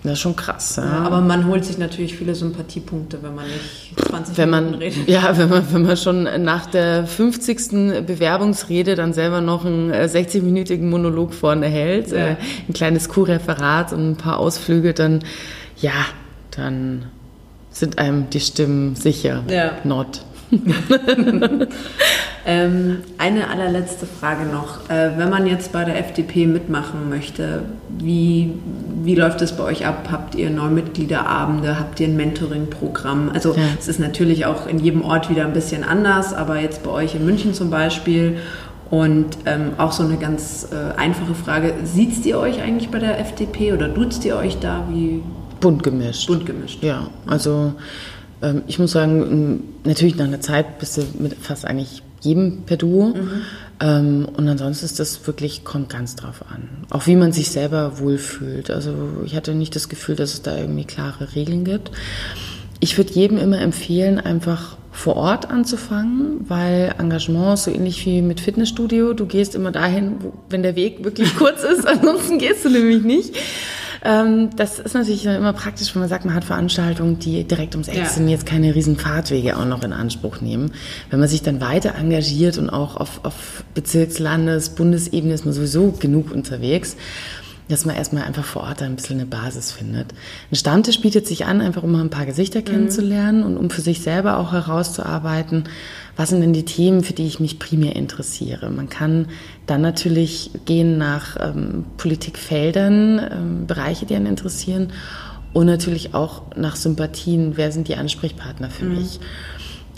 Das ist schon krass. Ja. Ja, aber man holt sich natürlich viele Sympathiepunkte, wenn man nicht 20 wenn Minuten man, redet. ja, wenn man, wenn man schon nach der 50. Bewerbungsrede dann selber noch einen äh, 60-minütigen Monolog vorne hält, Ja. äh, ein kleines Kuhreferat und ein paar Ausflüge, dann, ja, dann sind einem die Stimmen sicher. Ja. Not. Ähm, eine allerletzte Frage noch. Äh, wenn man jetzt bei der FDP mitmachen möchte, wie, wie läuft es bei euch ab? Habt ihr Neumitgliederabende? Habt ihr ein Mentoring-Programm? Also Ja. es ist natürlich auch in jedem Ort wieder ein bisschen anders, aber jetzt bei euch in München zum Beispiel. Und ähm, auch so eine ganz äh, einfache Frage, sieht ihr euch eigentlich bei der FDP oder duzt ihr euch da wie Bunt gemischt. bunt gemischt? Ja, also ähm, ich muss sagen, natürlich nach einer Zeit bist du mit fast eigentlich jedem per Duo. Ähm, und ansonsten ist das wirklich, kommt ganz drauf an. Auch wie man sich selber wohlfühlt. Also ich hatte nicht das Gefühl, dass es da irgendwie klare Regeln gibt. Ich würde jedem immer empfehlen, einfach vor Ort anzufangen, weil Engagement ist so ähnlich wie mit Fitnessstudio. Du gehst immer dahin, wo, wenn der Weg wirklich kurz ist, ansonsten gehst du nämlich nicht. Ähm, das ist natürlich immer praktisch, wenn man sagt, man hat Veranstaltungen, die direkt ums Eck Ja. sind, jetzt keine riesen Fahrtwege auch noch in Anspruch nehmen. Wenn man sich dann weiter engagiert und auch auf, auf Bezirks-, Landes-, Bundesebene ist man sowieso genug unterwegs, dass man erstmal einfach vor Ort ein bisschen eine Basis findet. Ein Stammtisch bietet sich an, einfach um mal ein paar Gesichter kennenzulernen und um für sich selber auch herauszuarbeiten, was sind denn die Themen, für die ich mich primär interessiere. Man kann dann natürlich gehen nach ähm, Politikfeldern, ähm, Bereiche, die einen interessieren und natürlich auch nach Sympathien, wer sind die Ansprechpartner für mich.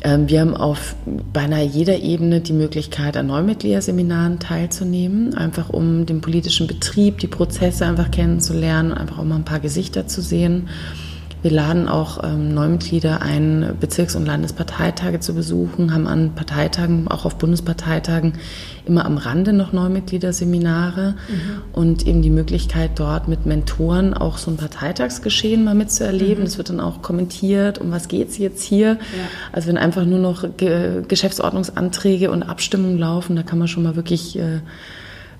Ähm, Wir haben auf beinahe jeder Ebene die Möglichkeit, an Neumitgliederseminaren teilzunehmen, einfach um den politischen Betrieb, die Prozesse einfach kennenzulernen einfach auch mal ein paar Gesichter zu sehen. Wir laden auch ähm, Neumitglieder ein, Bezirks- und Landesparteitage zu besuchen, haben an Parteitagen, auch auf Bundesparteitagen, immer am Rande noch Neumitgliederseminare und eben die Möglichkeit, dort mit Mentoren auch so ein Parteitagsgeschehen mal mitzuerleben. Es wird dann auch kommentiert, um was geht's jetzt hier. Also wenn einfach nur noch Ge Geschäftsordnungsanträge und Abstimmungen laufen, da kann man schon mal wirklich äh,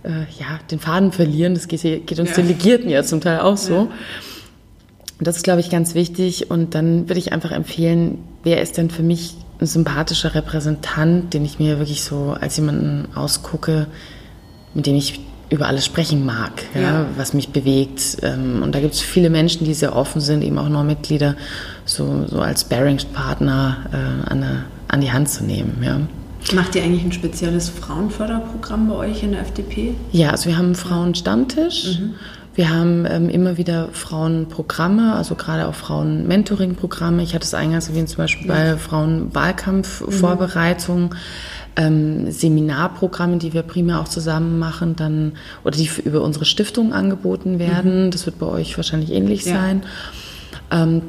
äh, ja, den Faden verlieren. Das geht, geht uns Ja. Delegierten ja zum Teil auch so. Und das ist, glaube ich, ganz wichtig. Und dann würde ich einfach empfehlen, wer ist denn für mich ein sympathischer Repräsentant, den ich mir wirklich so als jemanden ausgucke, mit dem ich über alles sprechen mag, ja, Ja. was mich bewegt. Ähm, Und da gibt es viele Menschen, die sehr offen sind, eben auch Neumitglieder, so, so als Bearingspartner äh, an, eine, an die Hand zu nehmen. Ja. Macht ihr eigentlich ein spezielles Frauenförderprogramm bei euch in der FDP? Ja, also wir haben einen Frauenstammtisch. Wir haben ähm, immer wieder Frauenprogramme, also gerade auch Frauen-Mentoring-Programme. Ich hatte es eingangs erwähnt, zum Beispiel bei Frauen-Wahlkampf-Vorbereitung. Ähm, Seminarprogramme, die wir primär auch zusammen machen, dann oder die über unsere Stiftung angeboten werden. Das wird bei euch wahrscheinlich ähnlich Ja. sein. Ähm,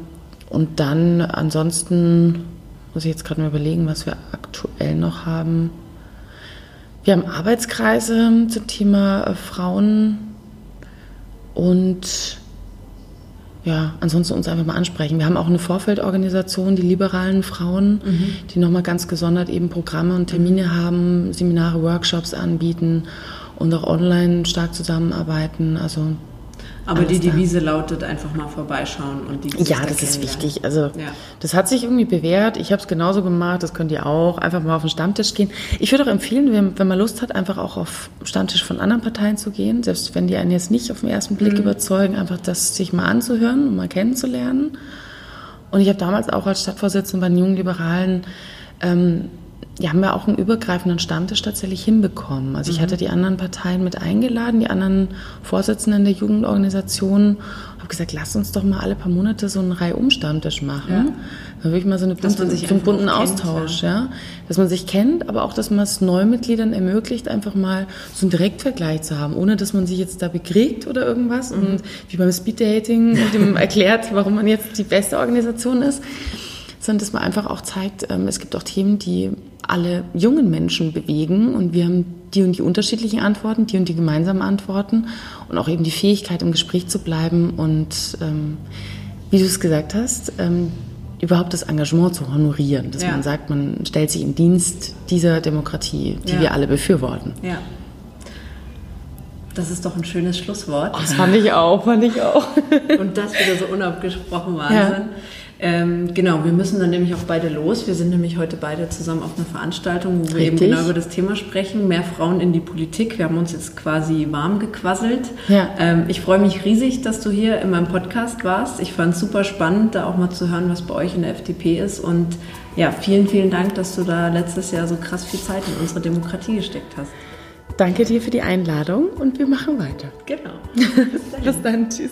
und dann ansonsten muss ich jetzt gerade mal überlegen, was wir aktuell noch haben. Wir haben Arbeitskreise zum Thema äh, Frauen, Und ja, ansonsten uns einfach mal ansprechen. Wir haben auch eine Vorfeldorganisation, die liberalen Frauen, mhm. die nochmal ganz gesondert eben Programme und Termine haben, Seminare, Workshops anbieten und auch online stark zusammenarbeiten. Also aber die Devise da. lautet einfach mal vorbeischauen und die Ja, das ist wichtig. Also ja. das hat sich irgendwie bewährt. Ich habe es genauso gemacht, das könnt ihr auch. Einfach mal auf den Stammtisch gehen. Ich würde auch empfehlen, wenn, wenn man Lust hat, einfach auch auf Stammtisch von anderen Parteien zu gehen. Selbst wenn die einen jetzt nicht auf den ersten Blick mhm. überzeugen, einfach das sich mal anzuhören und mal kennenzulernen. Und ich habe damals auch als Stadtvorsitzende bei den Jungen Liberalen ähm, ja, haben wir auch einen übergreifenden Stammtisch tatsächlich hinbekommen. Also ich mhm. hatte die anderen Parteien mit eingeladen, die anderen Vorsitzenden der Jugendorganisationen, habe gesagt, lass uns doch mal alle paar Monate so einen Reihe-Um-Stammtisch machen. Ja. Dann wirklich mal so, eine bunte, so einen bunten Austausch, ja. ja. Dass man sich kennt, aber auch, dass man es Neumitgliedern ermöglicht, einfach mal so einen Direktvergleich zu haben, ohne dass man sich jetzt da bekriegt oder irgendwas mhm. und wie beim Speeddating dem erklärt, warum man jetzt die beste Organisation ist sondern dass man einfach auch zeigt, ähm, es gibt auch Themen, die alle jungen Menschen bewegen und wir haben die und die unterschiedlichen Antworten, die und die gemeinsamen Antworten und auch eben die Fähigkeit, im Gespräch zu bleiben und ähm, wie du es gesagt hast, ähm, überhaupt das Engagement zu honorieren, dass ja. man sagt, man stellt sich im Dienst dieser Demokratie, die ja. wir alle befürworten. Ja. Das ist doch ein schönes Schlusswort. Oh, das fand ich auch, fand ich auch. Und das wieder so unabgesprochen Wahnsinn. Ja. Ähm, genau, wir müssen dann nämlich auch beide los. Wir sind nämlich heute beide zusammen auf einer Veranstaltung, wo wir Richtig. eben genau über das Thema sprechen. Mehr Frauen in die Politik. Wir haben uns jetzt quasi warm gequasselt. Ja. Ähm, ich freue mich riesig, dass du hier in meinem Podcast warst. Ich fand es super spannend, da auch mal zu hören, was bei euch in der FDP ist. Und ja, vielen, vielen Dank, dass du da letztes Jahr so krass viel Zeit in unsere Demokratie gesteckt hast. Danke dir für die Einladung und wir machen weiter. Genau. Bis, Bis dann. Tschüss.